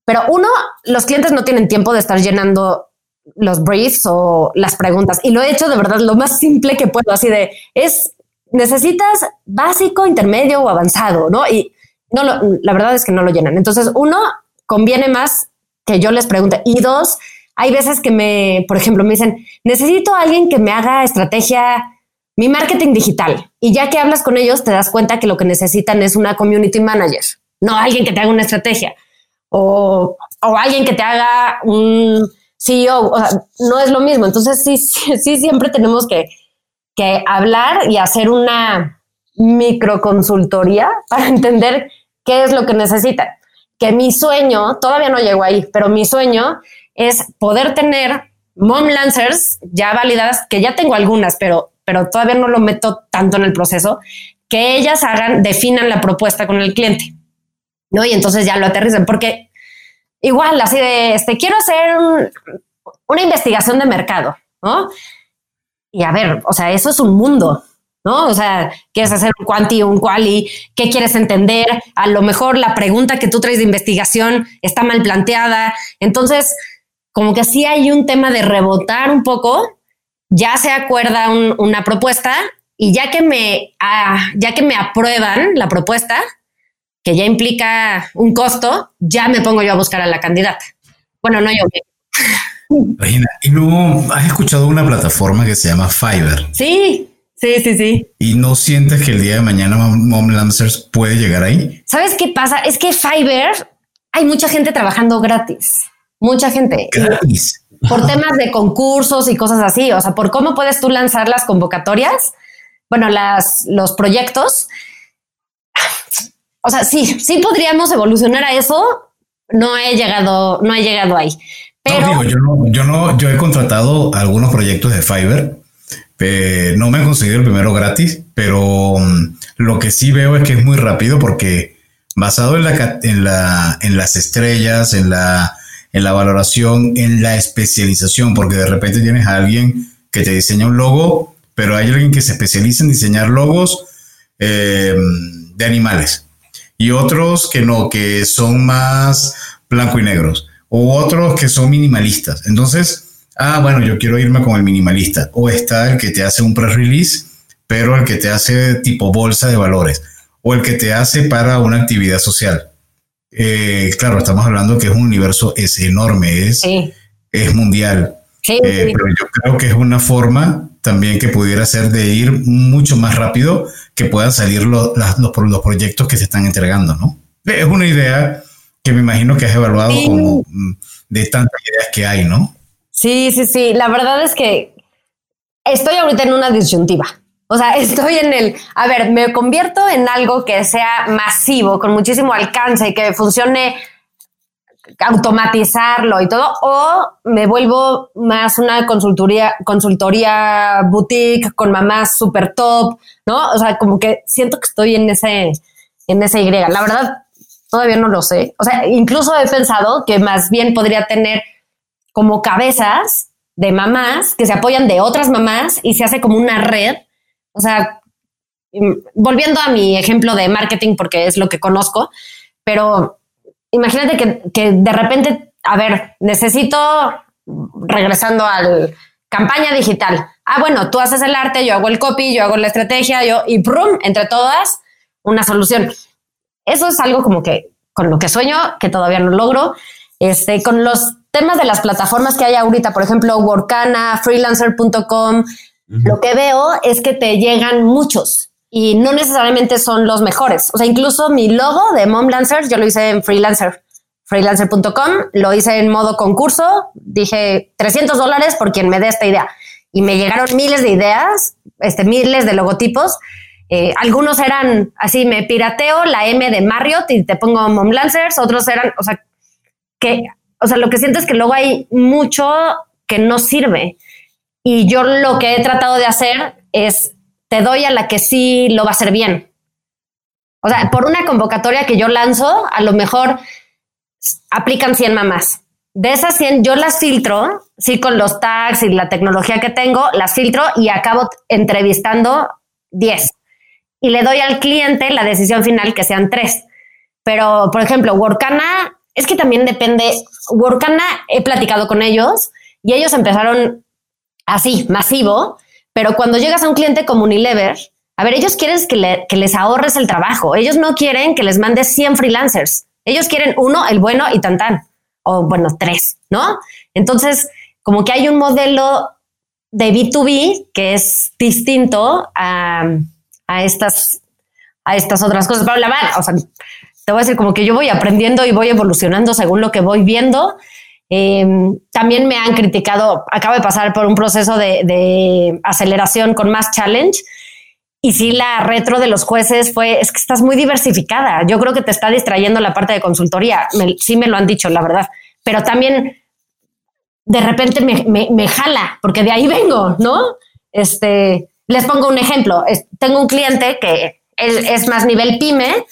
Pero uno, los clientes no tienen tiempo de estar llenando los briefs o las preguntas. Y lo he hecho de verdad lo más simple que puedo, así de, es, necesitas básico, intermedio o avanzado, ¿no? Y no, la verdad es que no lo llenan. Entonces, uno, conviene más que yo les pregunte. Y dos, hay veces que me, por ejemplo, me dicen, necesito a alguien que me haga estrategia mi marketing digital. Y ya que hablas con ellos, te das cuenta que lo que necesitan es una community manager, no alguien que te haga una estrategia o, o alguien que te haga un CEO. O sea, no es lo mismo. Entonces, sí, sí, siempre tenemos que, que hablar y hacer una microconsultoría para entender qué es lo que necesitan. Que mi sueño, todavía no llego ahí, pero mi sueño es poder tener mom lancers ya validadas, que ya tengo algunas, pero pero todavía no lo meto tanto en el proceso, que ellas hagan, definan la propuesta con el cliente, ¿no? Y entonces ya lo aterrizan, porque igual, así de, este, quiero hacer una investigación de mercado, ¿no? Y a ver, o sea, eso es un mundo, ¿no? O sea, quieres hacer un quanti, un quali, ¿qué quieres entender? A lo mejor la pregunta que tú traes de investigación está mal planteada. Entonces, como que sí hay un tema de rebotar un poco, ya se acuerda una propuesta y ya que me, ah, ya que me aprueban la propuesta, que ya implica un costo, ya me pongo yo a buscar a la candidata. Bueno, no yo. Regina, ¿y no has escuchado una plataforma que se llama Fiverr? Sí, Sí, sí, sí. ¿Y no sientes que el día de mañana Mom Lancers puede llegar ahí? ¿Sabes qué pasa? Es que Fiverr hay mucha gente trabajando gratis. Mucha gente. Gratis. Por temas de concursos y cosas así. O sea, por cómo puedes tú lanzar las convocatorias. Bueno, las, los proyectos. O sea, sí, sí podríamos evolucionar a eso. No he llegado, no he llegado ahí. Pero no, digo, yo no, yo no, yo he contratado algunos proyectos de Fiverr eh, no me han conseguido el primero gratis, pero mm, lo que sí veo es que es muy rápido porque basado en, la, en, la, en las estrellas, en la, en la valoración, en la especialización, porque de repente tienes a alguien que te diseña un logo, pero hay alguien que se especializa en diseñar logos eh, de animales y otros que no, que son más blanco y negros, o otros que son minimalistas. Entonces, ah, bueno, yo quiero irme con el minimalista. O está el que te hace un pre-release, pero el que te hace tipo bolsa de valores. O el que te hace para una actividad social. Eh, claro, estamos hablando que es un universo, es enorme, es, es mundial. Eh, pero yo creo que es una forma también que pudiera ser de ir mucho más rápido que puedan salir los, los, proyectos que se están entregando, ¿no? Es una idea que me imagino que has evaluado como mm, de tantas ideas que hay, ¿no? Sí, sí, sí. La verdad es que estoy ahorita en una disyuntiva. O sea, estoy en el, a ver, me convierto en algo que sea masivo, con muchísimo alcance y que funcione automatizarlo y todo, o me vuelvo más una consultoría, consultoría boutique con mamás super top, ¿no? O sea, como que siento que estoy en ese, en ese Y. La verdad, todavía no lo sé. O sea, incluso he pensado que más bien podría tener como cabezas de mamás que se apoyan de otras mamás y se hace como una red. O sea, volviendo a mi ejemplo de marketing, porque es lo que conozco, pero imagínate que, de repente, a ver, necesito, regresando al campaña digital. Ah, bueno, tú haces el arte, yo hago el copy, yo hago la estrategia, yo, y ¡prum! entre todas, una solución. Eso es algo como que con lo que sueño, que todavía no logro. Este, con los temas de las plataformas que hay ahorita, por ejemplo, Workana, freelancer.com, lo que veo es que te llegan muchos y no necesariamente son los mejores. O sea, incluso mi logo de Mom Lancers yo lo hice en freelancer, freelancer.com, lo hice en modo concurso, dije 300 dólares por quien me dé esta idea. Y me llegaron miles de ideas, este, miles de logotipos. Eh, algunos eran así, me pirateo la M de Marriott y te pongo Mom Lancers, otros eran, o sea, que o sea, lo que siento es que luego hay mucho que no sirve. Y yo lo que he tratado de hacer es, te doy a la que sí lo va a hacer bien. O sea, por una convocatoria que yo lanzo, a lo mejor aplican 100 mamás. De esas 100 yo las filtro, sí, con los tags y la tecnología que tengo, las filtro y acabo entrevistando 10. Y le doy al cliente la decisión final que sean 3. Pero, por ejemplo, Workana es que también depende. Workana, he platicado con ellos y ellos empezaron así, masivo, pero cuando llegas a un cliente como Unilever, a ver, ellos quieren que, les ahorres el trabajo. Ellos no quieren que les mandes 100 freelancers. Ellos quieren uno, el bueno y tan tan. O bueno, tres, ¿no? Entonces, como que hay un modelo de B2B que es distinto a, a estas, a estas otras cosas. Pero la te voy a decir como que yo voy aprendiendo y voy evolucionando según lo que voy viendo. Eh, también me han criticado, acabo de pasar por un proceso de, aceleración con más challenge. Y sí, la retro de los jueces fue, es que estás muy diversificada. Yo creo que te está distrayendo la parte de consultoría. sí me lo han dicho, la verdad. Pero también de repente me, me, jala, porque de ahí vengo, ¿no? Este, Les pongo un ejemplo. tengo un cliente que es más nivel pyme,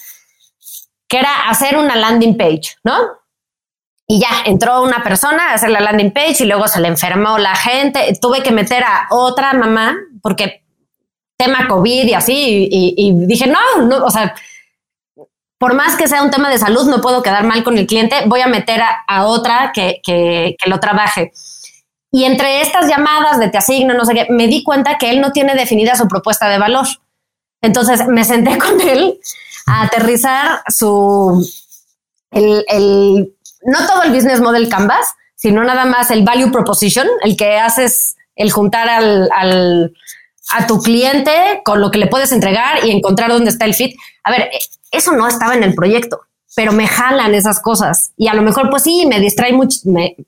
que era hacer una landing page, ¿no? Y ya entró una persona a hacer la landing page y luego se le enfermó la gente. Tuve que meter a otra mamá porque tema COVID y así. Y, dije, no, no, o sea, por más que sea un tema de salud, no puedo quedar mal con el cliente. Voy a meter a, otra que, que, que lo trabaje. Y entre estas llamadas de te asigno, no sé qué, me di cuenta que él no tiene definida su propuesta de valor. Entonces me senté con él a aterrizar su, el, el, no todo el business model canvas, sino nada más el value proposition, el que haces, el juntar al, al, a tu cliente con lo que le puedes entregar y encontrar dónde está el fit. A ver, eso no estaba en el proyecto, pero me jalan esas cosas y a lo mejor pues sí, me distrae mucho,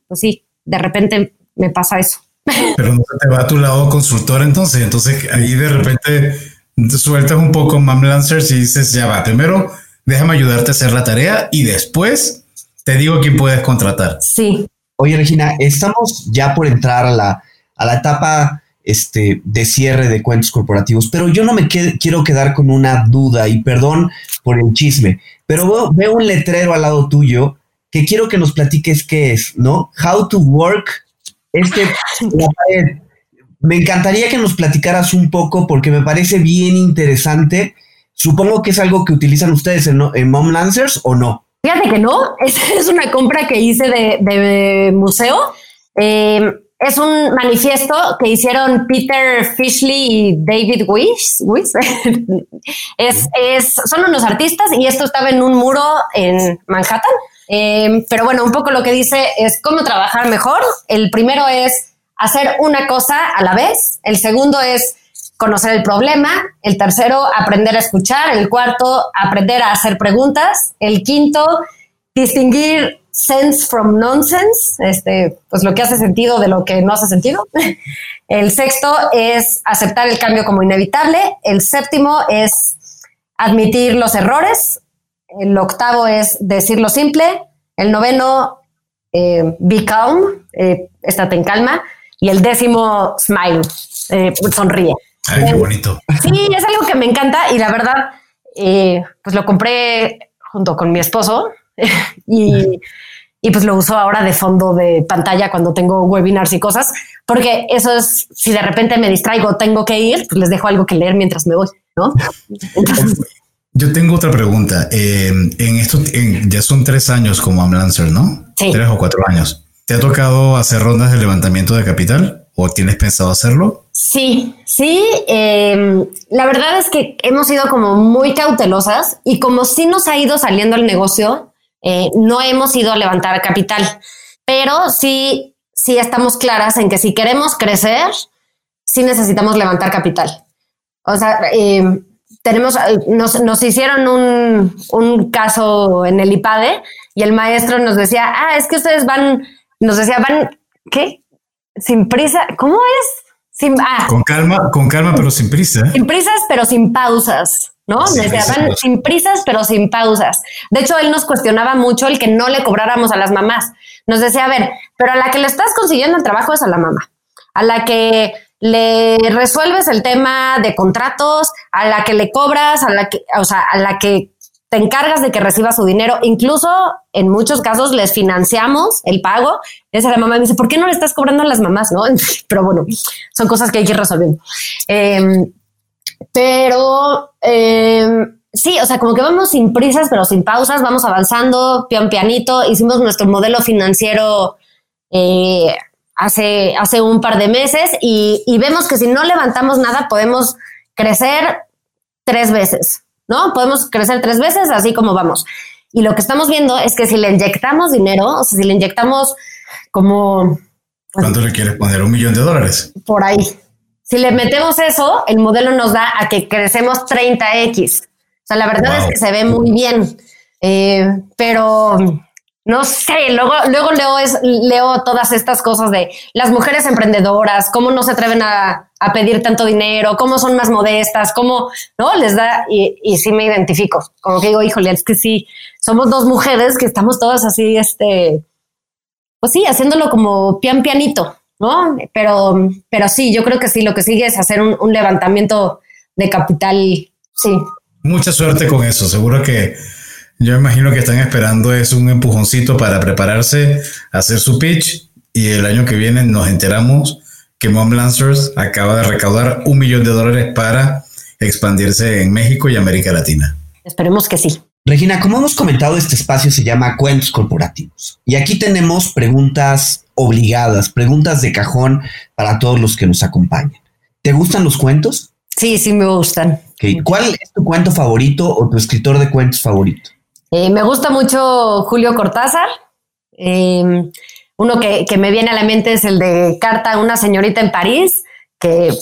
pues sí, de repente me pasa eso. Pero no te va a tu lado consultor entonces, entonces ahí de repente sueltas un poco Mam Lancers y dices, ya va, primero déjame ayudarte a hacer la tarea y después te digo quién puedes contratar. Sí. Oye, Regina, estamos ya por entrar a la, a la etapa este, de cierre de cuentos corporativos, pero yo no me quiero quedar con una duda y perdón por el chisme, pero veo, veo un letrero al lado tuyo que quiero que nos platiques qué es, ¿no? How to work este, Me encantaría que nos platicaras un poco porque me parece bien interesante. Supongo que es algo que utilizan ustedes en, en Mom Lancers o no. Fíjate que no, es, es una compra que hice de, museo. Eh, es un manifiesto que hicieron Peter Fishley y David es, es, son unos artistas y esto estaba en un muro en Manhattan. Eh, pero bueno, un poco lo que dice es cómo trabajar mejor. El primero es hacer una cosa a la vez. El segundo es conocer el problema. El tercero, aprender a escuchar. El cuarto, aprender a hacer preguntas. El quinto, distinguir sense from nonsense, este, pues lo que hace sentido de lo que no hace sentido. El sexto es aceptar el cambio como inevitable. El séptimo es admitir los errores. El octavo es decir lo simple. El noveno, eh, be calm, eh, estate en calma. Y el décimo, smile, eh, sonríe. Ay, qué bonito. Sí, es algo que me encanta y la verdad, eh, pues lo compré junto con mi esposo y, y, pues lo uso ahora de fondo de pantalla cuando tengo webinars y cosas, porque eso es, si de repente me distraigo, tengo que ir, pues les dejo algo que leer mientras me voy, ¿no? Yo tengo otra pregunta. Eh, en esto ya son tres años como Amlancer, ¿no? Sí. Tres o cuatro años. ¿Te ha tocado hacer rondas de levantamiento de capital o tienes pensado hacerlo? Sí, sí. Em, la verdad es que hemos sido como muy cautelosas y como sí nos ha ido saliendo el negocio, eh, no hemos ido a levantar capital, pero sí, sí estamos claras en que si queremos crecer, sí necesitamos levantar capital. O sea, em, tenemos, nos, nos hicieron un, un, caso en el IPADE y el maestro nos decía, ah, es que ustedes van, nos decía, van, ¿qué? Sin prisa, ¿cómo es? Sin, ah, con calma, con calma, pero sin prisa. Sin prisas, pero sin pausas, ¿no? Sin, decía, sin prisas, pero sin pausas. De hecho, él nos cuestionaba mucho el que no le cobráramos a las mamás. Nos decía, a ver, pero a la que le estás consiguiendo el trabajo es a la mamá. A la que le resuelves el tema de contratos, a la que le cobras, a la que, o sea, a la que te encargas de que reciba su dinero. Incluso en muchos casos les financiamos el pago. Esa la mamá me dice, ¿por qué no le estás cobrando a las mamás? No, pero bueno, son cosas que hay que ir resolviendo. Em, pero em, sí, o sea, como que vamos sin prisas, pero sin pausas, vamos avanzando pian pianito. Hicimos nuestro modelo financiero eh, hace, hace un par de meses y, vemos que si no levantamos nada podemos crecer tres veces, ¿no? Podemos crecer tres veces así como vamos. Y lo que estamos viendo es que si le inyectamos dinero, o sea, si le inyectamos como... ¿Cuánto le quieres poner? ¿Un millón de dólares? Por ahí. Si le metemos eso, el modelo nos da a que crecemos 30x. O sea, la verdad es que se ve muy bien. Eh, pero no sé, luego, luego leo, es, leo todas estas cosas de las mujeres emprendedoras, cómo no se atreven a, pedir tanto dinero, cómo son más modestas, cómo, ¿no? Les da, y, y sí me identifico, como que digo, híjole, es que sí, somos dos mujeres que estamos todas así, este, pues sí, haciéndolo como pian pianito, ¿no? Pero, pero sí, yo creo que sí, lo que sigue es hacer un, un levantamiento de capital, sí. Mucha suerte con eso, seguro que yo imagino que están esperando es un empujoncito para prepararse, hacer su pitch y el año que viene nos enteramos que Mom Lancers acaba de recaudar un millón de dólares para expandirse en México y América Latina. Esperemos que sí. Regina, como hemos comentado, este espacio se llama Cuentos Corporativos. Y aquí tenemos preguntas obligadas, preguntas de cajón para todos los que nos acompañan. ¿Te gustan los cuentos? Sí, sí me gustan. ¿Cuál es tu cuento favorito o tu escritor de cuentos favorito? Eh, me gusta mucho Julio Cortázar. Eh, uno que, me viene a la mente es el de Carta a una señorita en París, que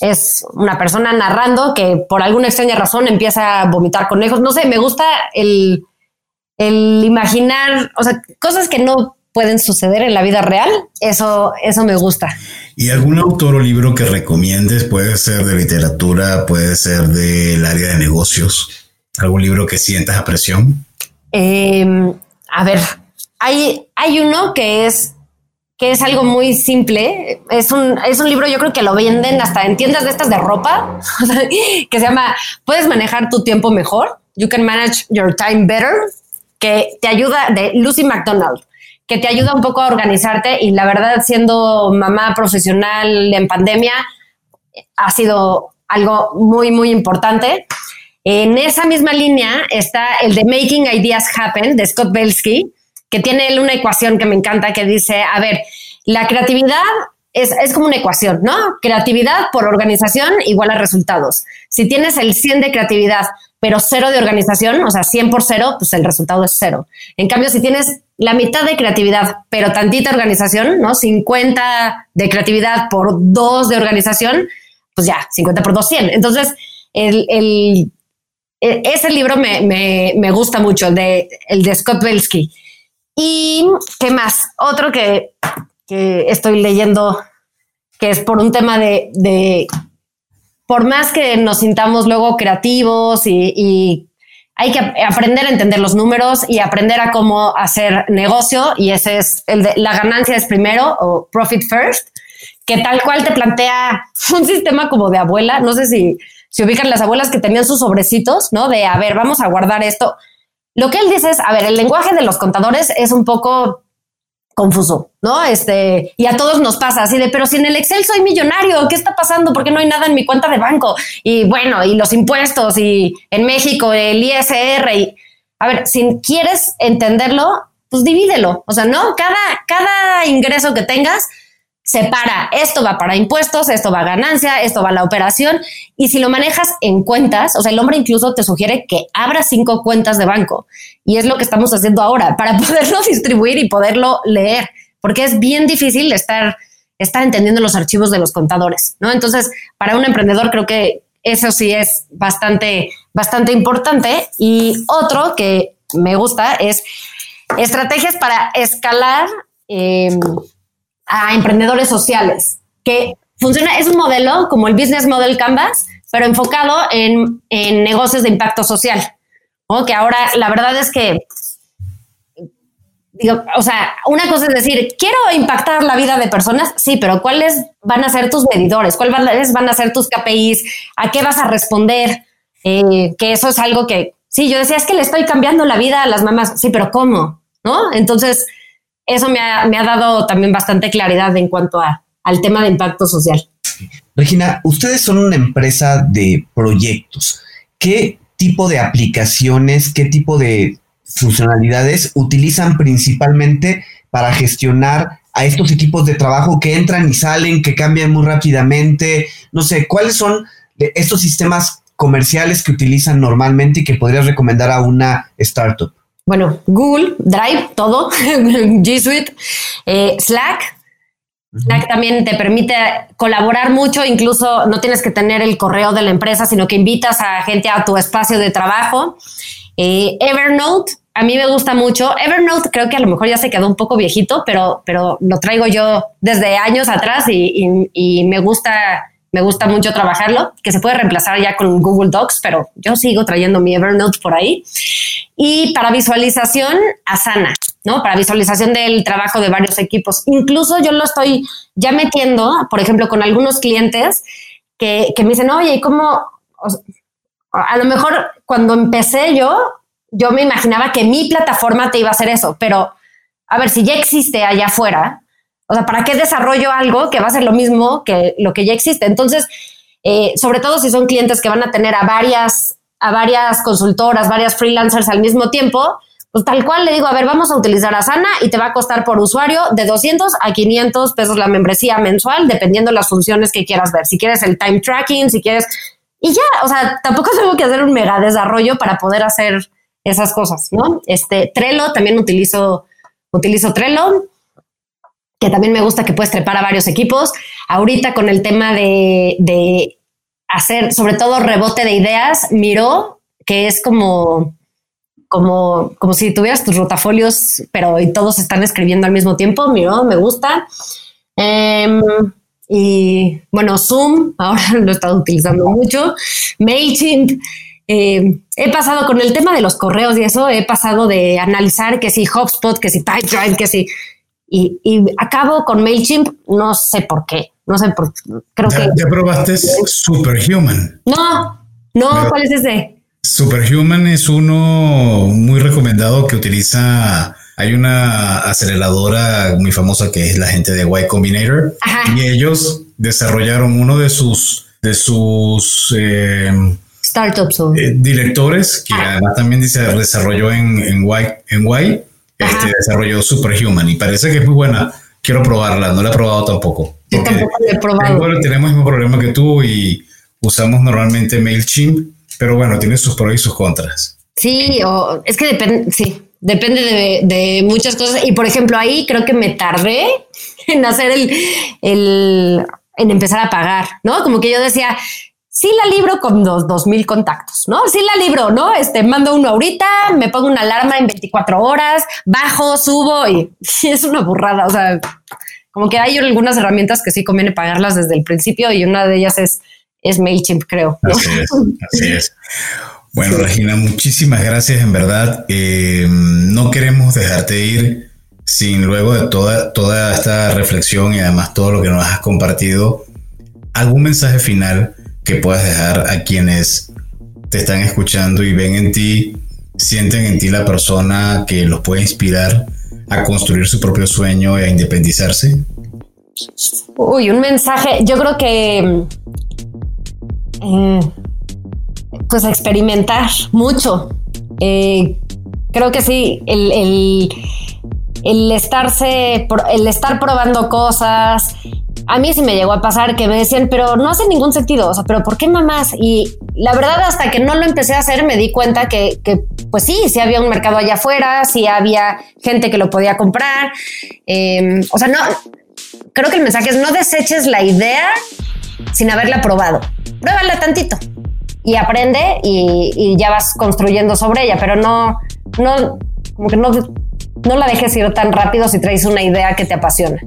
es una persona narrando que por alguna extraña razón empieza a vomitar conejos. No sé, me gusta el, el imaginar, o sea, cosas que no pueden suceder en la vida real. Eso, eso me gusta. ¿Y algún autor o libro que recomiendes? Puede ser de literatura, puede ser del área de negocios. ¿Algún libro que sientas a presión? Em, a ver, hay, hay uno que es que es algo muy simple. Es un, es un libro, yo creo que lo venden hasta en tiendas de estas de ropa, que se llama Puedes manejar tu tiempo mejor. You can manage your time better, que te ayuda de Lucy McDonald, que te ayuda un poco a organizarte. Y la verdad, siendo mamá profesional en pandemia, ha sido algo muy, muy importante. En esa misma línea está el de Making Ideas Happen de Scott Belsky, que tiene una ecuación que me encanta que dice, a ver, la creatividad es, como una ecuación, ¿no? Creatividad por organización igual a resultados. Si tienes el 100 de creatividad, pero cero de organización, o sea, 100 por cero, pues el resultado es cero. En cambio, si tienes la mitad de creatividad, pero tantita organización, ¿no? 50 de creatividad por 2 de organización, pues ya, 50 por 2, 100. Entonces, el, ese libro me, me, gusta mucho, el de, el de Scott Belsky. Y qué más, otro que, estoy leyendo, que es por un tema de, por más que nos sintamos luego creativos y, hay que aprender a entender los números y aprender a cómo hacer negocio y ese es el de la ganancia es primero o profit first, que tal cual te plantea un sistema como de abuela, no sé si se ubican las abuelas que tenían sus sobrecitos, ¿no? De, a ver, vamos a guardar esto. Lo que él dice es, a ver, el lenguaje de los contadores es un poco confuso, ¿no? Este, y a todos nos pasa así de, pero si en el Excel soy millonario, ¿qué está pasando? ¿Por qué no hay nada en mi cuenta de banco? Y bueno, y los impuestos y en México el ISR y, a ver, si quieres entenderlo, pues divídelo, o sea, no, cada, cada ingreso que tengas, separa, esto va para impuestos, esto va a ganancia, esto va a la operación, y si lo manejas en cuentas, o sea, el hombre incluso te sugiere que abra cinco cuentas de banco, y es lo que estamos haciendo ahora, para poderlo distribuir y poderlo leer, porque es bien difícil estar, estar entendiendo los archivos de los contadores, ¿no? Entonces, para un emprendedor creo que eso sí es bastante, bastante importante, y otro que me gusta es estrategias para escalar. Eh, a emprendedores sociales, que funciona, es un modelo como el Business Model Canvas, pero enfocado en, negocios de impacto social. Que ahora la verdad es que, digo, o sea, una cosa es decir, quiero impactar la vida de personas, sí, pero ¿cuáles van a ser tus medidores? ¿Cuáles van a ser tus KPIs? ¿A qué vas a responder? Eh, que eso es algo que, sí, yo decía, es que le estoy cambiando la vida a las mamás, sí, pero ¿cómo? ¿No? Entonces, eso me ha, dado también bastante claridad en cuanto a, al tema de impacto social. Regina, ustedes son una empresa de proyectos. ¿Qué tipo de aplicaciones, qué tipo de funcionalidades utilizan principalmente para gestionar a estos equipos de trabajo que entran y salen, que cambian muy rápidamente? No sé, ¿cuáles son estos sistemas comerciales que utilizan normalmente y que podrías recomendar a una startup? Bueno, Google, Drive, todo, G Suite, eh, Slack. Slack también te permite colaborar mucho, incluso no tienes que tener el correo de la empresa, sino que invitas a gente a tu espacio de trabajo. Eh, Evernote, a mí me gusta mucho. Evernote creo que a lo mejor ya se quedó un poco viejito, pero, pero lo traigo yo desde años atrás y, y me gusta me gusta mucho trabajarlo, que se puede reemplazar ya con Google Docs, pero yo sigo trayendo mi Evernote por ahí. Y para visualización, Asana. ¿no? Para visualización del trabajo de varios equipos. Incluso yo lo estoy ya metiendo, por ejemplo, con algunos clientes que, que me dicen, oye, ¿y cómo? a lo mejor cuando empecé yo, yo me imaginaba que mi plataforma te iba a hacer eso, pero a ver, si ya existe allá afuera, o sea, ¿para qué desarrollo algo que va a ser lo mismo que lo que ya existe? Entonces, eh, sobre todo si son clientes que van a tener a varias, a varias consultoras, varias freelancers al mismo tiempo, pues tal cual le digo, a ver, vamos a utilizar Asana y te va a costar por usuario de 200 a 500 pesos la membresía mensual, dependiendo de las funciones que quieras ver. Si quieres el time tracking, si quieres... Y ya, o sea, tampoco tengo que hacer un mega desarrollo para poder hacer esas cosas, ¿no? Este, Trello, también utilizo, utilizo Trello que también me gusta que puedes trepar a varios equipos. Ahorita con el tema de, hacer, sobre todo rebote de ideas, Miro, que es como, como, como si tuvieras tus rotafolios, pero y todos están escribiendo al mismo tiempo. Miro, me gusta. Em, y bueno, Zoom, ahora lo he estado utilizando mucho. MailChimp. Em, he pasado con el tema de los correos y eso, he pasado de analizar que si HubSpot, que si Pipedrive, que si y, acabo con MailChimp, no sé por qué, no sé por creo ¿Ya, que... ¿Ya probaste Superhuman? No, no, ¿cuál es ese? Superhuman es uno muy recomendado que utiliza... Hay una aceleradora muy famosa que es la gente de Y Combinator y ellos desarrollaron uno de sus de sus eh, startups eh, directores que además también dice desarrolló en, en Y, en y este, desarrolló Superhuman y parece que es muy buena. Quiero probarla, no la he probado tampoco. Yo tampoco la he probado. Bueno, tenemos el mismo problema que tú y usamos normalmente MailChimp, pero bueno, tiene sus pros y sus contras. Sí, o es que depende, sí, depende de, de, muchas cosas. Y por ejemplo, ahí creo que me tardé en hacer el, el, en empezar a pagar, ¿no? Como que yo decía, sí la libro con los dos mil contactos, ¿no? Sí la libro, ¿no? Este, mando uno ahorita, me pongo una alarma en 24 horas, bajo, subo y, es una burrada. O sea, como que hay algunas herramientas que sí conviene pagarlas desde el principio y una de ellas es, es MailChimp, creo. Así es, así es. Bueno, Regina, muchísimas gracias, en verdad. Eh, no queremos dejarte ir sin luego de toda, toda esta reflexión y además todo lo que nos has compartido, algún mensaje final que puedas dejar a quienes te están escuchando y ven en ti, sienten en ti la persona que los puede inspirar a construir su propio sueño y a independizarse? Uy, un mensaje, yo creo que eh, pues experimentar mucho. Eh, creo que sí, el, el, el estarse, el estar probando cosas, a mí sí me llegó a pasar que me decían, pero no hace ningún sentido, o sea, pero ¿por qué mamás? Y la verdad, hasta que no lo empecé a hacer, me di cuenta que, pues sí, sí había un mercado allá afuera, sí había gente que lo podía comprar. Em, o sea, no, creo que el mensaje es no deseches la idea sin haberla probado. Pruébala tantito y aprende y, y ya vas construyendo sobre ella, pero no, no, como que no no la dejes ir tan rápido si traes una idea que te apasiona.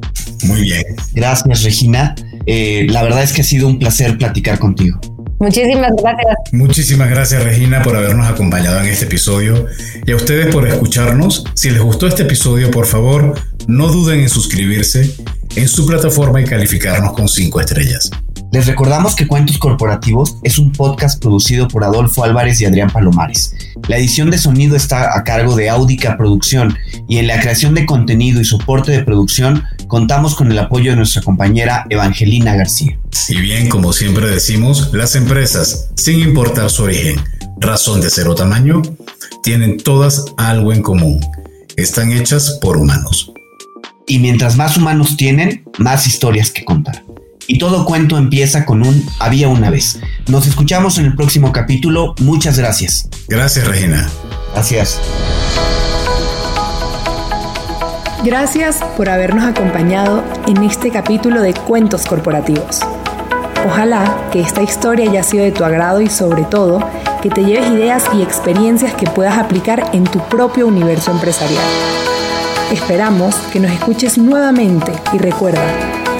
Muy bien. Gracias, Regina. Eh, la verdad es que ha sido un placer platicar contigo. Muchísimas gracias. Muchísimas gracias Regina por habernos acompañado en este episodio y a ustedes por escucharnos. Si les gustó este episodio, por favor, no duden en suscribirse en su plataforma y calificarnos con cinco estrellas. Les recordamos que Cuentos Corporativos es un podcast producido por Adolfo Álvarez y Adrián Palomares. La edición de sonido está a cargo de Audica Producción y en la creación de contenido y soporte de producción contamos con el apoyo de nuestra compañera Evangelina García. Y bien, como siempre decimos, las empresas, sin importar su origen, razón de ser o tamaño, tienen todas algo en común. Están hechas por humanos. Y mientras más humanos tienen, más historias que contar. Y todo cuento empieza con un había una vez. Nos escuchamos en el próximo capítulo. Muchas gracias. Gracias, Regina. Gracias. Gracias por habernos acompañado en este capítulo de Cuentos Corporativos. Ojalá que esta historia haya sido de tu agrado y sobre todo que te lleves ideas y experiencias que puedas aplicar en tu propio universo empresarial. Esperamos que nos escuches nuevamente y recuerda,